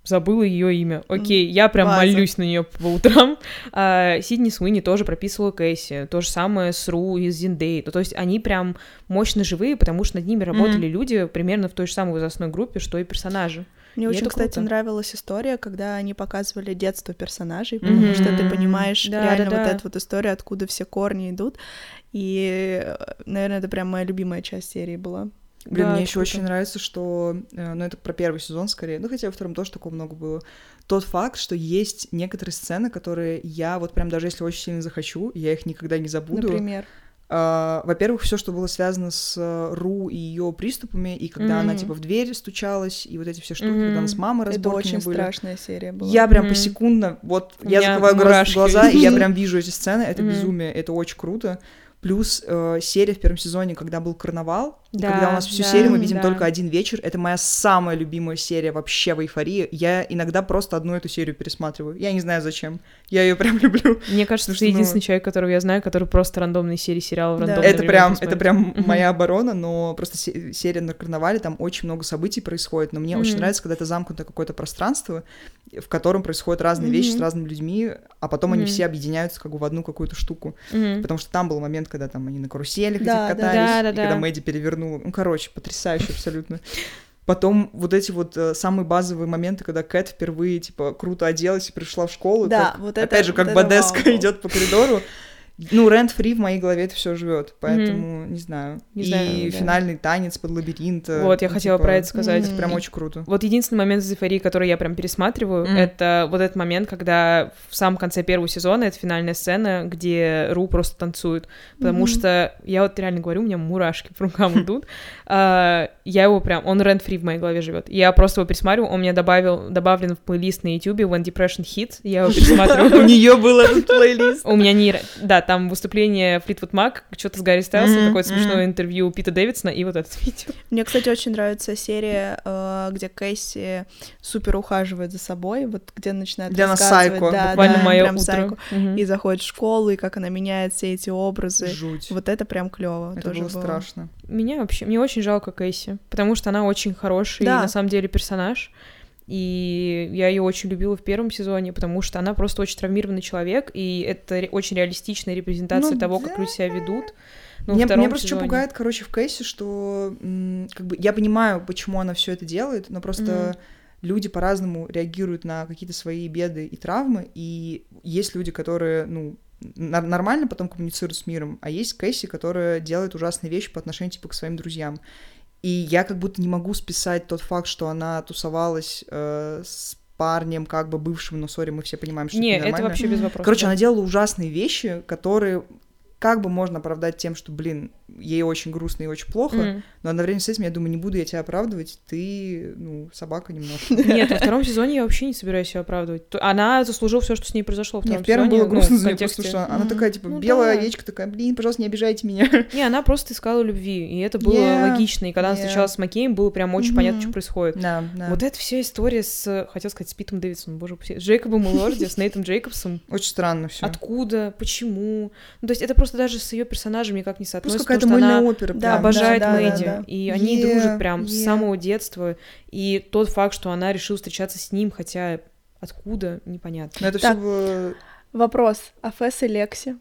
Забыла ее имя. Окей, я прям база. молюсь на нее по утрам. А, Сидни Суини тоже прописывала Кейси. То же самое с Ру из Зиндей. То есть они прям мощно живые, потому что над ними работали люди примерно в той же самой возрастной группе, что и персонажи. Мне И очень, кстати, круто. нравилась история, когда они показывали детство персонажей, Мгм. потому что ты понимаешь Да, реально да, вот да. эту вот историю, откуда все корни идут. И, э, наверное, это прям моя любимая часть серии была. Блин, Да, мне это еще очень нравится, что, э, ну это про первый сезон скорее, ну хотя во втором тоже такого много было. Тот факт, что есть некоторые сцены, которые я вот прям даже если очень сильно захочу, я их никогда не забуду. Например. А, во-первых, все, что было связано с э, Ру и ее приступами, и когда она Мгм. типа в дверь стучалась, и вот эти все штуки, Мгм. когда она с мамой Это разборки очень были. страшная серия была. Я прям Мгм. посекундно, вот я закрываю мурашки. глаза, и я прям вижу эти сцены, это Мгм. безумие, это очень круто. Плюс э, серия в первом сезоне, когда был карнавал, Да, когда у нас всю да, серию мы видим да. только один вечер, это моя самая любимая серия вообще в эйфории. Я иногда просто одну эту серию пересматриваю. Я не знаю зачем. Я ее прям люблю. Мне кажется, Потому ты что, ну, единственный человек, которого я знаю, который просто рандомные серии сериалов Да. рандомное Это прям, смотрит. это прям моя оборона, но просто се- серия на карнавале, там очень много событий происходит, но мне очень нравится, когда это замкнуто какое-то пространство, в котором происходят разные вещи с разными людьми, а потом они все объединяются как бы в одну какую-то штуку. Потому что там был момент, когда там они на каруселях Да, да. катались, Да, да, и когда да. Мэдди перевернула. Ну, короче, потрясающе абсолютно. Потом вот эти вот э, самые базовые моменты, когда Кэт впервые, типа, круто оделась и пришла в школу. Да, как- вот это- Опять же, вот как это Бадеска идет по коридору. Ну, рент фри в моей голове это все живет, поэтому не знаю. Не и знаю, да. финальный танец под лабиринт. э, Вот, я ну, хотела типа, про это сказать. Это прям очень круто. Вот единственный момент из эйфории, который я прям пересматриваю, Мгм. это вот этот момент, когда в самом конце первого сезона, это финальная сцена, где Ру просто танцует. Потому Мгм. что я вот реально говорю, у меня мурашки по рукам идут. А, Я его прям, он рент фри в моей голове живет. Я просто его пересматриваю, он меня добавил, добавлен в плейлист на YouTube When Depression Hits, я его пересматриваю. У нее был этот плейлист. У меня не... Да, там выступление Флитвуд Мак, что-то с Гарри Стайлсом, Мгм, такое смешное мгм. интервью Пита Дэвидсона и вот этот видео. Мне, кстати, очень нравится серия, э, где Кэсси супер ухаживает за собой, вот где начинает она рассказывать, сайко, да, Буквально да, мое прям утро. сайко. Мгм. И заходит в школу, и как она меняет все эти образы. Жуть. Вот это прям клево. Это было страшно. Меня вообще, мне очень жалко Кэсси, потому что она очень хороший, Да. на самом деле, персонаж. И я ее очень любила в первом сезоне, потому что она просто очень травмированный человек, и это очень реалистичная репрезентация Ну того, да. как люди себя ведут. Ну, втором меня просто что сезоне. пугает, короче, в Кейсе, что как бы я понимаю, почему она все это делает, но просто люди по-разному реагируют на какие-то свои беды и травмы, и есть люди, которые, ну, нормально потом коммуницируют с миром, а есть Кэсси, которая делает ужасные вещи по отношению, типа, к своим друзьям. И я как будто не могу списать тот факт, что она тусовалась э, с парнем, как бы бывшим, но, сори, мы все понимаем, что Не, это это нормально. вообще без вопросов. Короче, да. она делала ужасные вещи, которые как бы можно оправдать тем, что, блин, ей очень грустно и очень плохо, Мгм. но одновременно с этим я думаю, не буду я тебя оправдывать, ты, ну, собака немножко. Нет, во втором сезоне я вообще не собираюсь ее оправдывать. Она заслужила все, что с ней произошло во втором в первом сезоне, было ну, грустно в за контексте. просто что она такая, типа, Ну белая да. овечка такая, блин, пожалуйста, не обижайте меня. Не, она просто искала любви, и это было Yeah, логично. И когда она yeah. встречалась с Макеем, было прям очень понятно, что происходит. Да, да. Вот эта вся история с, хотел сказать, с Питом Дэвидсоном, боже упаси, с Джейкобом Элорди, с Нейтом Джейкобсом. Очень странно все. Откуда, почему? Ну, то есть это просто даже с ее персонажем никак не соотносится, потому что мыльная она опера. Да, прям. обожает да, да, Мэдди, да. и они Yeah, дружат прям с yeah. самого детства. И тот факт, что она решила встречаться с ним, хотя откуда, непонятно. Но это Так. все. Вопрос. А Фэс и Лекси?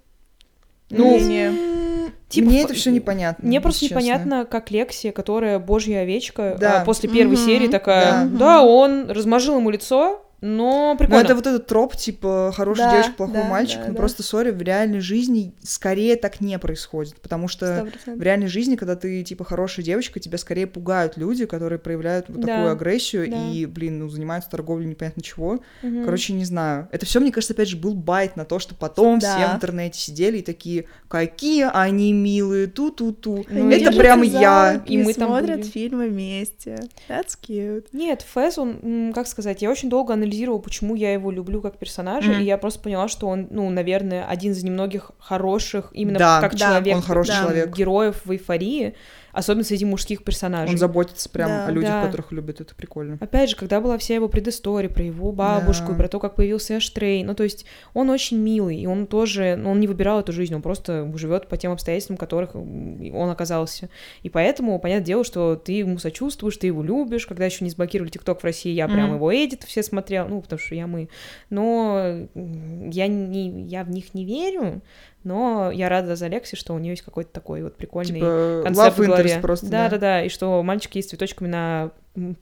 Ну. М, типа, Мне это все непонятно. Мне просто честно. непонятно, как Лексия, которая божья овечка, Да. а, после первой Мгм. серии такая, Да. да, он размажил ему лицо, но Но прикольно. это вот этот троп, типа, хорошая Да, девочка, плохой да, мальчик. да, ну, да. просто, сори, в реальной жизни скорее так не происходит. Потому что Сто в процентов. реальной жизни, когда ты, типа, хорошая девочка, тебя скорее пугают люди, которые проявляют вот Да, такую агрессию да. и, блин, ну, занимаются торговлей непонятно чего. Мгм. Короче, не знаю. Это все, мне кажется, опять же, был байт на то, что потом Да. все в интернете сидели и такие, какие они милые, ту-ту-ту. Ну, это прям я. И мы там смотрят были. фильмы вместе. That's cute. Нет, Фэс, он, как сказать, я очень долго анализировала, почему я его люблю как персонажа, Мгм. и я просто поняла, что он, ну, наверное, один из немногих хороших, именно Да, как да, человек, он хороший да, человек. героев в эйфории, особенно среди мужских персонажей. Он заботится прям Да. о людях, Да. которых любит, это прикольно. Опять же, когда была вся его предыстория про его бабушку, Да. про то, как появился Эштрей, ну, то есть он очень милый, и он тоже, ну, он не выбирал эту жизнь, он просто живет по тем обстоятельствам, в которых он оказался. И поэтому, понятное дело, что ты ему сочувствуешь, ты его любишь. Когда еще не заблокировали ТикТок в России, я прям Мгм. его эдит все смотрел, ну, потому что я мы. Но я, не, я в них не верю, но я рада за Лекси, что у нее есть какой-то такой вот прикольный Типа, концепт love в голове. просто, да, да. да, да, и что мальчик есть с цветочками на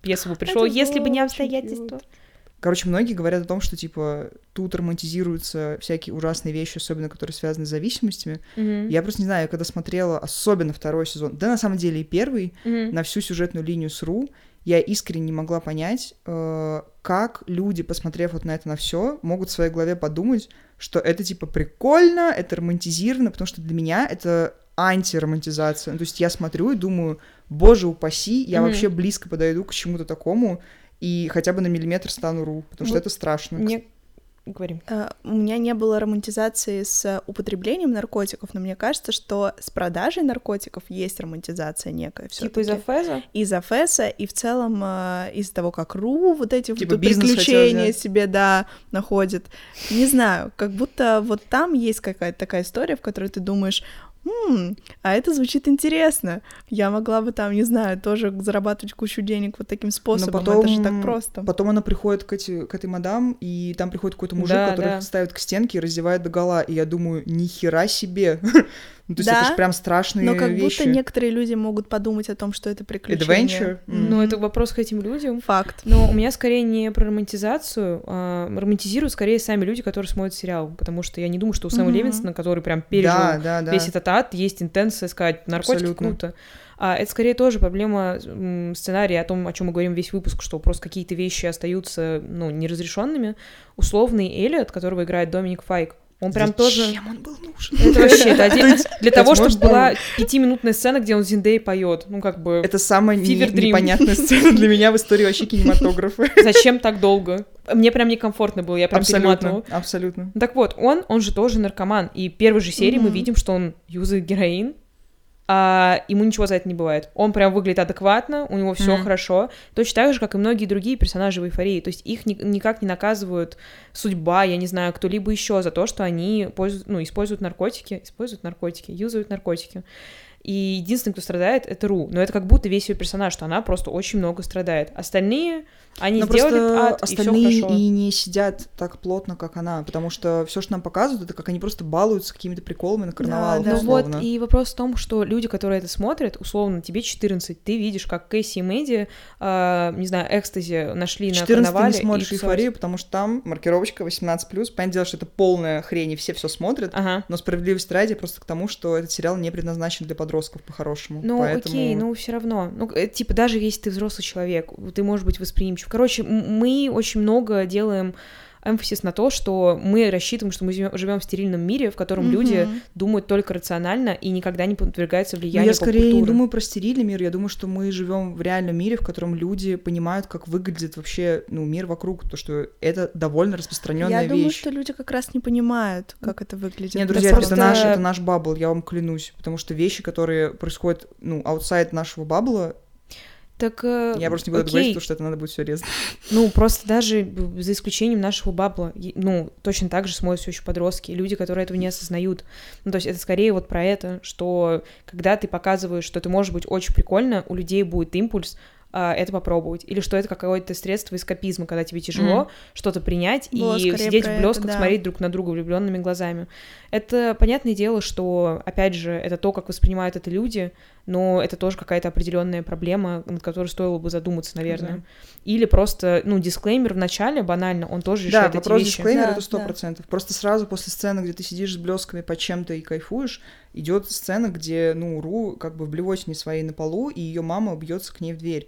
пьесу бы пришел, Это если бы не обстоятельства. Короче, многие говорят о том, что, типа, тут романтизируются всякие ужасные вещи, особенно которые связаны с зависимостями. Мгм. Я просто не знаю, я когда смотрела, особенно второй сезон, да на самом деле и первый, Мгм. на всю сюжетную линию с Ру, я искренне не могла понять, э, как люди, посмотрев вот на это на все, могут в своей голове подумать, что это типа прикольно, это романтизировано, потому что для меня это антиромантизация. Ну, то есть я смотрю и думаю, боже упаси, я Мгм. вообще близко подойду к чему-то такому и хотя бы на миллиметр стану Ру, потому что Вот это страшно. Мне... Говори. Э, У меня не было романтизации с употреблением наркотиков, но мне кажется, что с продажей наркотиков есть романтизация некая Типа из-за Феза? из-за Фесса и в целом э, из-за того, как Ру вот эти Типа вот приключения себе, да, находит. Не знаю, как будто вот там есть какая-то такая история, в которой ты думаешь, «М, а это звучит интересно. Я могла бы там, не знаю, тоже зарабатывать кучу денег вот таким способом. это же так потом- просто. Потом она приходит к, эти, к этой мадам, и там приходит какой-то мужик, Да, который да. ставит к стенке и раздевает до гола. И я думаю, ни хера себе. Ну, то есть Да, это же прям страшные Но как вещи. будто некоторые люди могут подумать о том, что это приключение. Adventure? М. Ну, это вопрос к этим людям. факт. Но у меня скорее не про романтизацию, а романтизируют скорее сами люди, которые смотрят сериал, потому что я не думаю, что у Сэма Мгм. Левинсона, который прям пережил Да, да, да. весь этот ад, есть интенция сказать, наркотики Абсолютно. круто. А это скорее тоже проблема сценария о том, о чем мы говорим весь выпуск, что просто какие-то вещи остаются, ну, неразрешенными. Условный Эллиот, которого играет Доминик Файк, Он прям тоже... Зачем он был нужен? Это вообще, это один... Для того, чтобы была пятиминутная сцена, где он Зиндей поет. Ну, как бы... Это самая непонятная сцена для меня в истории вообще кинематографа. Зачем так долго? Мне прям некомфортно было, я прям Абсолютно, абсолютно. Так вот, он, он же тоже наркоман. И в первой же серии мы видим, что он юзает героин, а ему ничего за это не бывает. Он прям выглядит адекватно, у него все Мгм. хорошо. Точно так же, как и многие другие персонажи в эйфории. То есть их ни- никак не наказывают судьба, я не знаю, кто-либо еще за то, что они пользуют, ну, используют наркотики, используют наркотики, юзают наркотики. И единственный, кто страдает, это Ру. Но это как будто весь ее персонаж, что она просто очень много страдает. Остальные, они Но сделали просто ад, и все остальные хорошо. и не сидят так плотно, как она, потому что все, что нам показывают, это как они просто балуются какими-то приколами на карнавал, да. Ну условно. вот, и вопрос в том, что люди, которые это смотрят, условно, тебе 14, ты видишь, как Кэсси и Мэдди, а, не знаю, экстази нашли на 14 ты карнавале. не и смотришь тусовались. эйфорию, потому что там маркировочка 18+. Понятное дело, что это полная хрень, и все все смотрят. Ага. Но справедливость ради просто к тому, что этот сериал не предназначен для подростков по-хорошему. Ну, Поэтому... окей, ну все равно. Ну, э, типа, даже если ты взрослый человек, ты можешь быть восприимчив. Короче, мы очень много делаем эмфасис на то, что мы рассчитываем, что мы живем в стерильном мире, в котором Мгм. люди думают только рационально и никогда не подвергаются Ну, влиянию я скорее не думаю про стерильный мир, я думаю, что мы живем в реальном мире, в котором люди понимают, как выглядит вообще ну, мир вокруг, то, что это довольно распространенная Я думаю, вещь. что люди как раз не понимают, как это выглядит. Нет, друзья, это, просто- наш, это наш bubble, я вам клянусь, потому что вещи, которые происходят, ну, outside нашего bubble а, Так, э, я просто не буду окей, говорить, потому что это надо будет все резать. Ну, просто даже б- за исключением нашего bubble а, ну, точно так же смотрят все еще подростки, люди, которые этого не осознают. Ну, то есть это скорее вот про это, что когда ты показываешь, что это может быть очень прикольно, у людей будет импульс а, это попробовать. Или что это какое-то средство эскапизма, когда тебе тяжело Мгм. что-то принять Вот, и сидеть в это, блесках, да. смотреть друг на друга влюбленными глазами. Это понятное дело, что, опять же, это то, как воспринимают это люди, но это тоже какая-то определенная проблема, над которой стоило бы задуматься, наверное. Да. Или просто, ну, дисклеймер в начале, банально, он тоже Да, решает эти вопрос вещи. дисклеймера Да, это сто да. процентов. Просто сразу после сцены, где ты сидишь с блесками под чем-то и кайфуешь, идет сцена, где, ну, Ру как бы в блевотине своей на полу, и ее мама бьется к ней в дверь.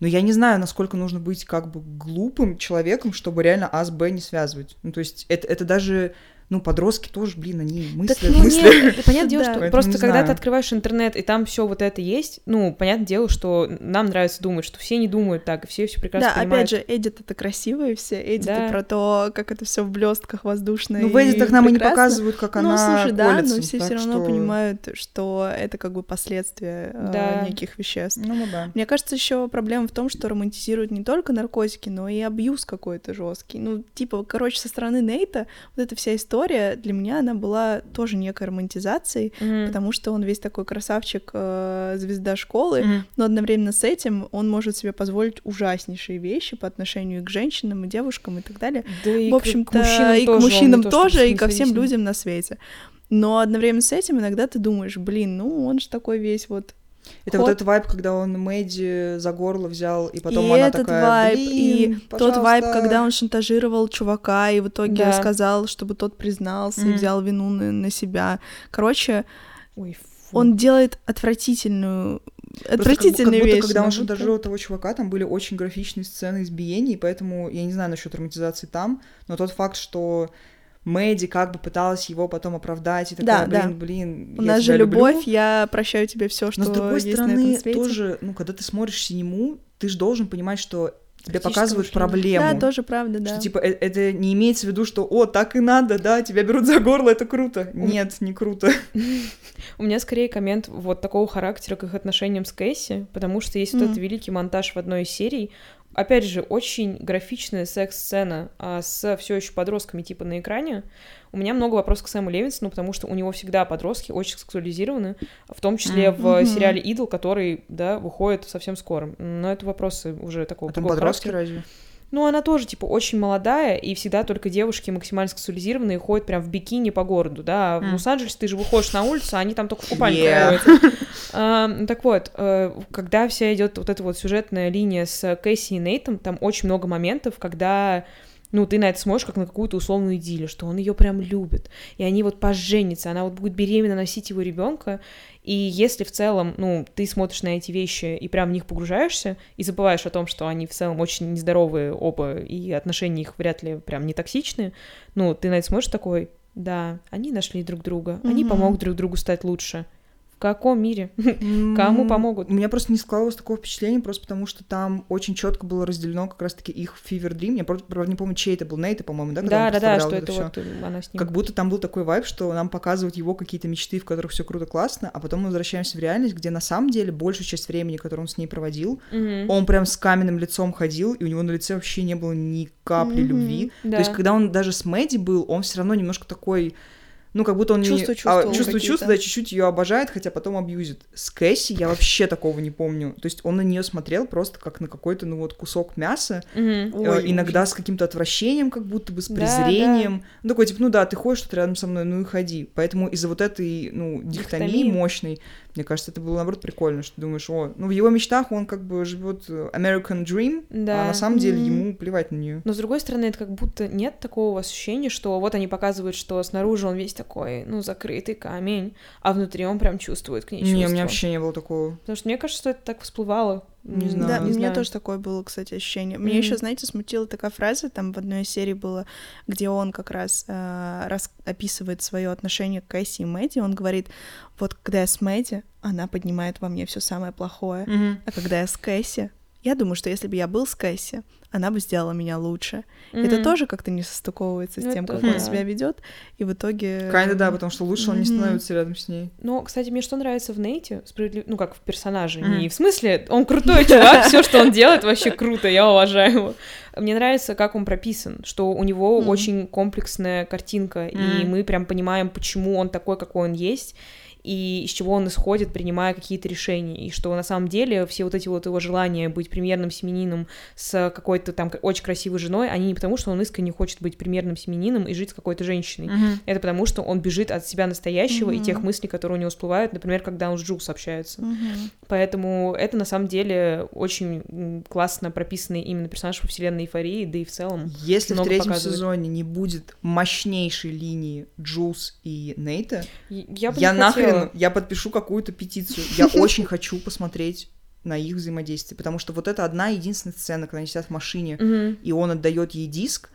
Но я не знаю, насколько нужно быть как бы глупым человеком, чтобы реально А с Б не связывать. Ну, то есть это, это даже, ну, подростки тоже, блин, они мыслят, Так, ну, мыслят. нет, понятное дело, Да. что Поэтому просто когда знаю. ты открываешь интернет, и там все вот это есть, ну, понятное дело, что нам нравится думать, что все не думают так, и все все прекрасно Да, понимают. опять же, эдит это красивые все, эдиты Да. про то, как это все в блестках воздушно. Ну, в эдитах нам и не показывают, как Ну, она слушай, да, но все все равно что- понимают, что это как бы последствия э, Да. неких веществ. Ну, ну да. Мне кажется, еще проблема в том, что романтизируют не только наркотики, но и абьюз какой-то жесткий. Ну, типа, короче, со стороны Нейта вот эта вся история для меня она была тоже некой романтизацией, Мгм. потому что он весь такой красавчик, э, звезда школы, Мгм. но одновременно с этим он может себе позволить ужаснейшие вещи по отношению и к женщинам, и девушкам, и так далее. Да и в к- общем-то, к мужчинам и к тоже, не мужчинам то, чтобы тоже, и ко всем людям на свете. Но одновременно с этим иногда ты думаешь, блин, ну он же такой весь вот Это Ход. вот этот вайб, когда он Мэдди за горло взял, и потом и она этот такая, вайб, «Блин, и тот вайб, пожалуйста». когда он шантажировал чувака и в итоге Да. сказал, чтобы тот признался и Мгм. взял вину на, на себя. Короче, Ой, фу. он делает отвратительную, как, отвратительные как будто, вещи. когда но он будто- шантажировал того чувака, там были очень графичные сцены избиений, поэтому я не знаю насчет травматизации там, но тот факт, что Мэдди как бы пыталась его потом оправдать и такая, Да, да. блин, блин, У я нас же люблю». любовь, я прощаю тебе все, что Но с другой есть на стороны, этом свете. тоже, ну, когда ты смотришь синему, ты же должен понимать, что тебе показывают мышление. проблему. Да, тоже правда, да. Что, типа, э- это не имеется в виду, что, о, так и надо, да, тебя берут за горло, это круто. Нет, не круто. У меня скорее коммент вот такого характера к их отношениям с Кэсси, потому что есть вот этот великий монтаж в одной из серий. Опять же, очень графичная секс-сцена а, с все еще подростками типа на экране. У меня много вопросов к Сэму Левинсону, потому что у него всегда подростки очень сексуализированы, в том числе Мгм. в сериале «Идол», который, да, выходит совсем скоро. Но это вопросы уже такого А там подростки характера. разве? Ну, она тоже, типа, очень молодая, и всегда только девушки максимально сексуализированные ходят прям в бикини по городу, да. В. Лос-Анджелесе ты же выходишь на улицу, а они там только в купальниках Yeah. А, Так вот, э, когда вся идет вот эта вот сюжетная линия с Кэсси и Нейтом, там очень много моментов, когда ну, ты на это смотришь как на какую-то условную идиллию, что он ее прям любит, и они вот поженятся, она вот будет беременна носить его ребенка, и если в целом, ну, ты смотришь на эти вещи и прям в них погружаешься, и забываешь о том, что они в целом очень нездоровые оба, и отношения их вряд ли прям не токсичные, ну, ты на это смотришь такой, Да, они нашли друг друга, они помогут друг другу стать лучше каком мире? Кому помогут? У меня просто не складывалось такого впечатления, просто потому что там очень четко было разделено как раз-таки их Fever Dream. Я правда не помню, чей это был, Нейт, по-моему, да? Да, да, да, что это, вот она с ним. Как будто там был такой вайб, что нам показывают его какие-то мечты, в которых все круто, классно, а потом мы возвращаемся в реальность, где на самом деле большую часть времени, которую он с ней проводил, он прям с каменным лицом ходил, и у него на лице вообще не было ни капли любви. То есть, когда он даже с Мэдди был, он все равно немножко такой ну, как будто он чувство, не... чувство, а, чувство, чувство, да, чуть-чуть ее обожает, хотя потом абьюзит. С Кэсси я вообще такого не помню. То есть он на нее смотрел просто как на какой-то, ну, вот кусок мяса, э, Ой, иногда с каким-то отвращением, как будто бы с презрением. Да, да. Ну, такой, типа, ну да, ты ходишь тут рядом со мной, ну и ходи. Поэтому из-за вот этой, ну, дихотомии мощной, мне кажется, это было, наоборот, прикольно, что ты думаешь, о, ну, в его мечтах он как бы живет э, American Dream, да. а на самом деле mm-hmm. ему плевать на нее. Но, с другой стороны, это как будто нет такого ощущения, что вот они показывают, что снаружи он весь такой, ну, закрытый камень, а внутри он прям чувствует к ней чувства. Не, у меня вообще не было такого. Потому что мне кажется, что это так всплывало. Не знаю. Да, не у меня тоже такое было, кстати, ощущение. Мне mm-hmm. еще, знаете, смутила такая фраза, там в одной из серий было, где он как раз, э, раз описывает свое отношение к Кэсси и Мэдди, он говорит, вот когда я с Мэдди, она поднимает во мне все самое плохое, mm-hmm. а когда я с Кэсси, я думаю, что если бы я был с Кэсси, она бы сделала меня лучше. Mm-hmm. Это тоже как-то не состыковывается с тем, Это, как да. он себя ведет, и в итоге. Kinda, да, потому что лучше mm-hmm. он не становится рядом с ней. Но, кстати, мне что нравится в Нейте, справедлив... ну как в персонаже, mm-hmm. не в смысле, он крутой чувак, все, что он делает, вообще круто, я уважаю его. Мне нравится, как он прописан, что у него очень комплексная картинка, и мы прям понимаем, почему он такой, какой он есть и из чего он исходит, принимая какие-то решения, и что на самом деле все вот эти вот его желания быть примерным семенином с какой-то там очень красивой женой, они не потому, что он искренне хочет быть примерным семенином и жить с какой-то женщиной, mm-hmm. это потому, что он бежит от себя настоящего mm-hmm. и тех мыслей, которые у него всплывают, например, когда он с Джулс общается. Mm-hmm. Поэтому это на самом деле очень классно прописанный именно персонаж во вселенной Эйфории, да и в целом. Если в третьем показывает. сезоне не будет мощнейшей линии Джулс и Нейта, я, бы я нахрен уверена, я подпишу какую-то петицию. Я очень хочу посмотреть на их взаимодействие, потому что вот это одна единственная сцена, когда они сидят в машине, и он отдает ей диск.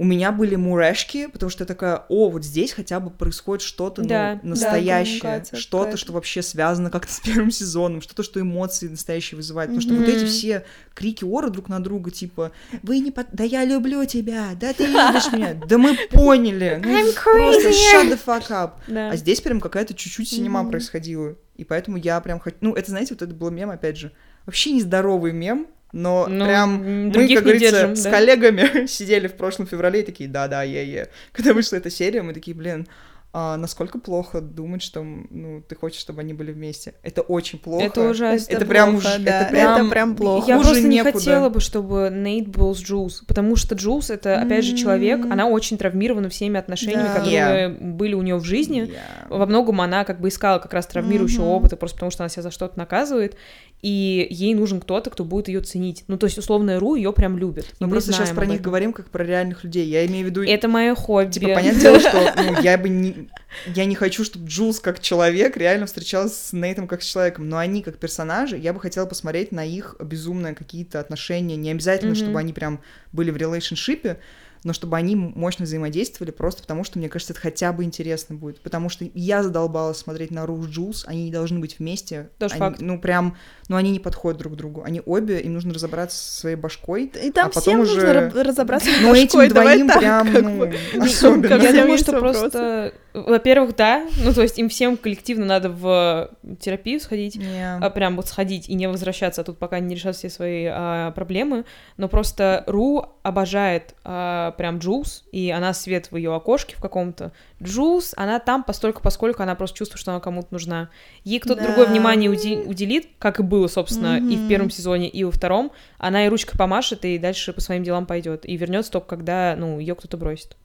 У меня были мурашки, потому что я такая, о, вот здесь хотя бы происходит что-то да, ну, настоящее, да, что-то, что вообще связано как-то с первым сезоном, что-то, что эмоции настоящие вызывает, потому что вот эти все крики ора друг на друга, типа, вы не, под... да я люблю тебя, да ты любишь меня, да мы поняли, ну, просто shut the fuck up. Да. А здесь прям какая-то чуть-чуть синема mm-hmm. происходила. И поэтому я прям хочу... Ну, это, знаете, вот это был мем, опять же. Вообще нездоровый мем, но ну, прям мы, как говорится, держим, с да. коллегами сидели в прошлом феврале и такие, да-да, е-е. Когда вышла эта серия, мы такие, блин, а насколько плохо думать, что ну, ты хочешь, чтобы они были вместе. Это очень плохо. Это ужасно. Это, прям уж, да. это прям, это прям плохо. Я просто не некуда. хотела бы, чтобы Нейт был с Джулс, потому что Джулс это, опять же, человек, она очень травмирована всеми отношениями, да. которые yeah. были у нее в жизни. Yeah. Во многом она как бы искала как раз травмирующего mm-hmm. опыта, просто потому что она себя за что-то наказывает и ей нужен кто-то, кто будет ее ценить. Ну, то есть, условно, Ру ее прям любит. Мы, мы просто сейчас про них говорим как про реальных людей. Я имею в виду... Это мое хобби. Типа, понятное дело, что ну, я бы не... Я не хочу, чтобы Джулс как человек реально встречалась с Нейтом как с человеком, но они как персонажи, я бы хотела посмотреть на их безумные какие-то отношения. Не обязательно, mm-hmm. чтобы они прям были в релейшншипе, но чтобы они мощно взаимодействовали, просто потому что, мне кажется, это хотя бы интересно будет. Потому что я задолбалась смотреть на Руж Джулс, они не должны быть вместе. Тоже они, факт. Ну, прям, ну, они не подходят друг к другу. Они обе, им нужно разобраться со своей башкой. И там а потом всем уже... нужно разобраться с Ну, башкой, этим двоим так, прям, ну, бы. особенно. Я думаю, что просто... Во-первых, да, ну, то есть им всем коллективно надо в терапию сходить, yeah. а, прям вот сходить и не возвращаться тут, пока не решат все свои а, проблемы, но просто Ру обожает а, прям Джулс, и она свет в ее окошке в каком-то. Джулс, она там постольку, поскольку она просто чувствует, что она кому-то нужна. Ей кто-то да. другое внимание уделит, как и было, собственно, mm-hmm. и в первом сезоне, и во втором. Она и ручкой помашет, и дальше по своим делам пойдет. И вернется только когда, ну, ее кто-то бросит.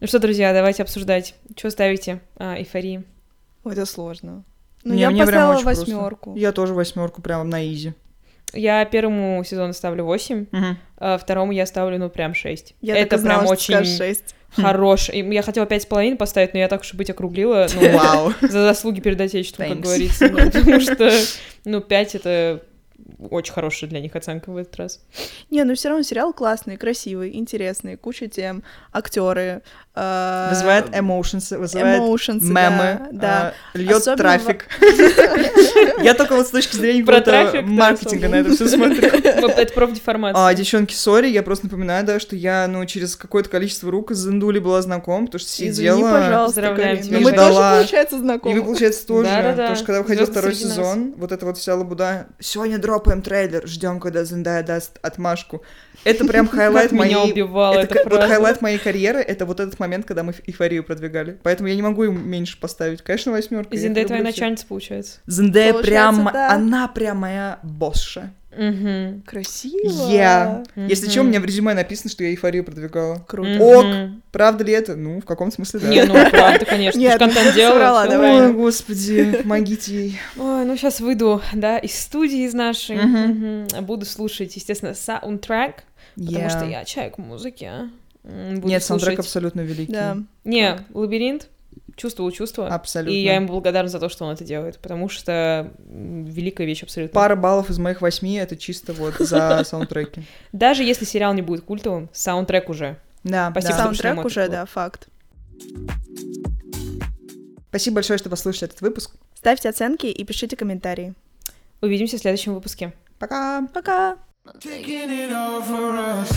Ну что, друзья, давайте обсуждать. Что ставите а, эйфории? Ой, это сложно. Ну, Не, я мне поставила прям очень восьмерку. Просто. Я тоже восьмерку, прям на изи. Я первому сезону ставлю 8, Угу. а второму я ставлю, ну, прям 6. Я это знала, прям что очень скажешь шесть. хорош. И Я хотела 5,5 поставить, но я так уж и быть округлила. Ну, Вау. за заслуги перед Отечеством, как Thanks. говорится. Ну, Потому что, ну, 5 это очень хорошая для них оценка в этот раз. Не, ну все равно сериал классный, красивый, интересный, куча тем, актеры. Э, вызывает emotions, вызывает emotions, мемы, да, да. э, льет Особенно трафик. Я только вот с точки зрения маркетинга на это все смотрю. Это профдеформация. А, девчонки, sorry, я просто напоминаю, да, что я, ну, через какое-то количество рук с Зендули была знакома, потому что сидела... Извини, пожалуйста. Но мы Ждала. тоже, получается, И знакомы. вы, получается, тоже, потому что когда выходил второй сезон, вот это вот вся лабуда, сегодня дропаем трейлер, ждем, когда Зендая даст отмашку. Это прям highlight меня моей... убивала это вот highlight моей карьеры, это вот этот момент, когда мы эйфорию продвигали. Поэтому я не могу им меньше поставить. Конечно, восьмерка. Зиндей твоя начальница, получается. Зендая прям, да. она прям моя босша. Угу. Красиво. Я. Если Мгм. что, у меня в резюме написано, что я эйфорию продвигала. Круто. Ок. Правда ли это? Ну, в каком смысле, да. Не, ну правда, конечно. Нет, ты ну, контент делала. Ой, господи, помогите ей. Ой, ну сейчас выйду, да, из студии из нашей. Мгм. Буду слушать, естественно, саундтрек, потому что я человек музыки. М, буду Нет, саундтрек слушать. абсолютно великий. Да. Не, лабиринт, чувствовал чувство. Абсолютно. И я ему благодарна за то, что он это делает, потому что великая вещь абсолютно. Пара баллов из моих восьми это чисто вот за саундтреки. Даже если сериал не будет культовым, саундтрек уже. Да, Спасибо, да. Саундтрек уже, да, факт. Спасибо большое, что послушали этот выпуск. Ставьте оценки и пишите комментарии. Увидимся в следующем выпуске. Пока! Пока! Taking it all for us.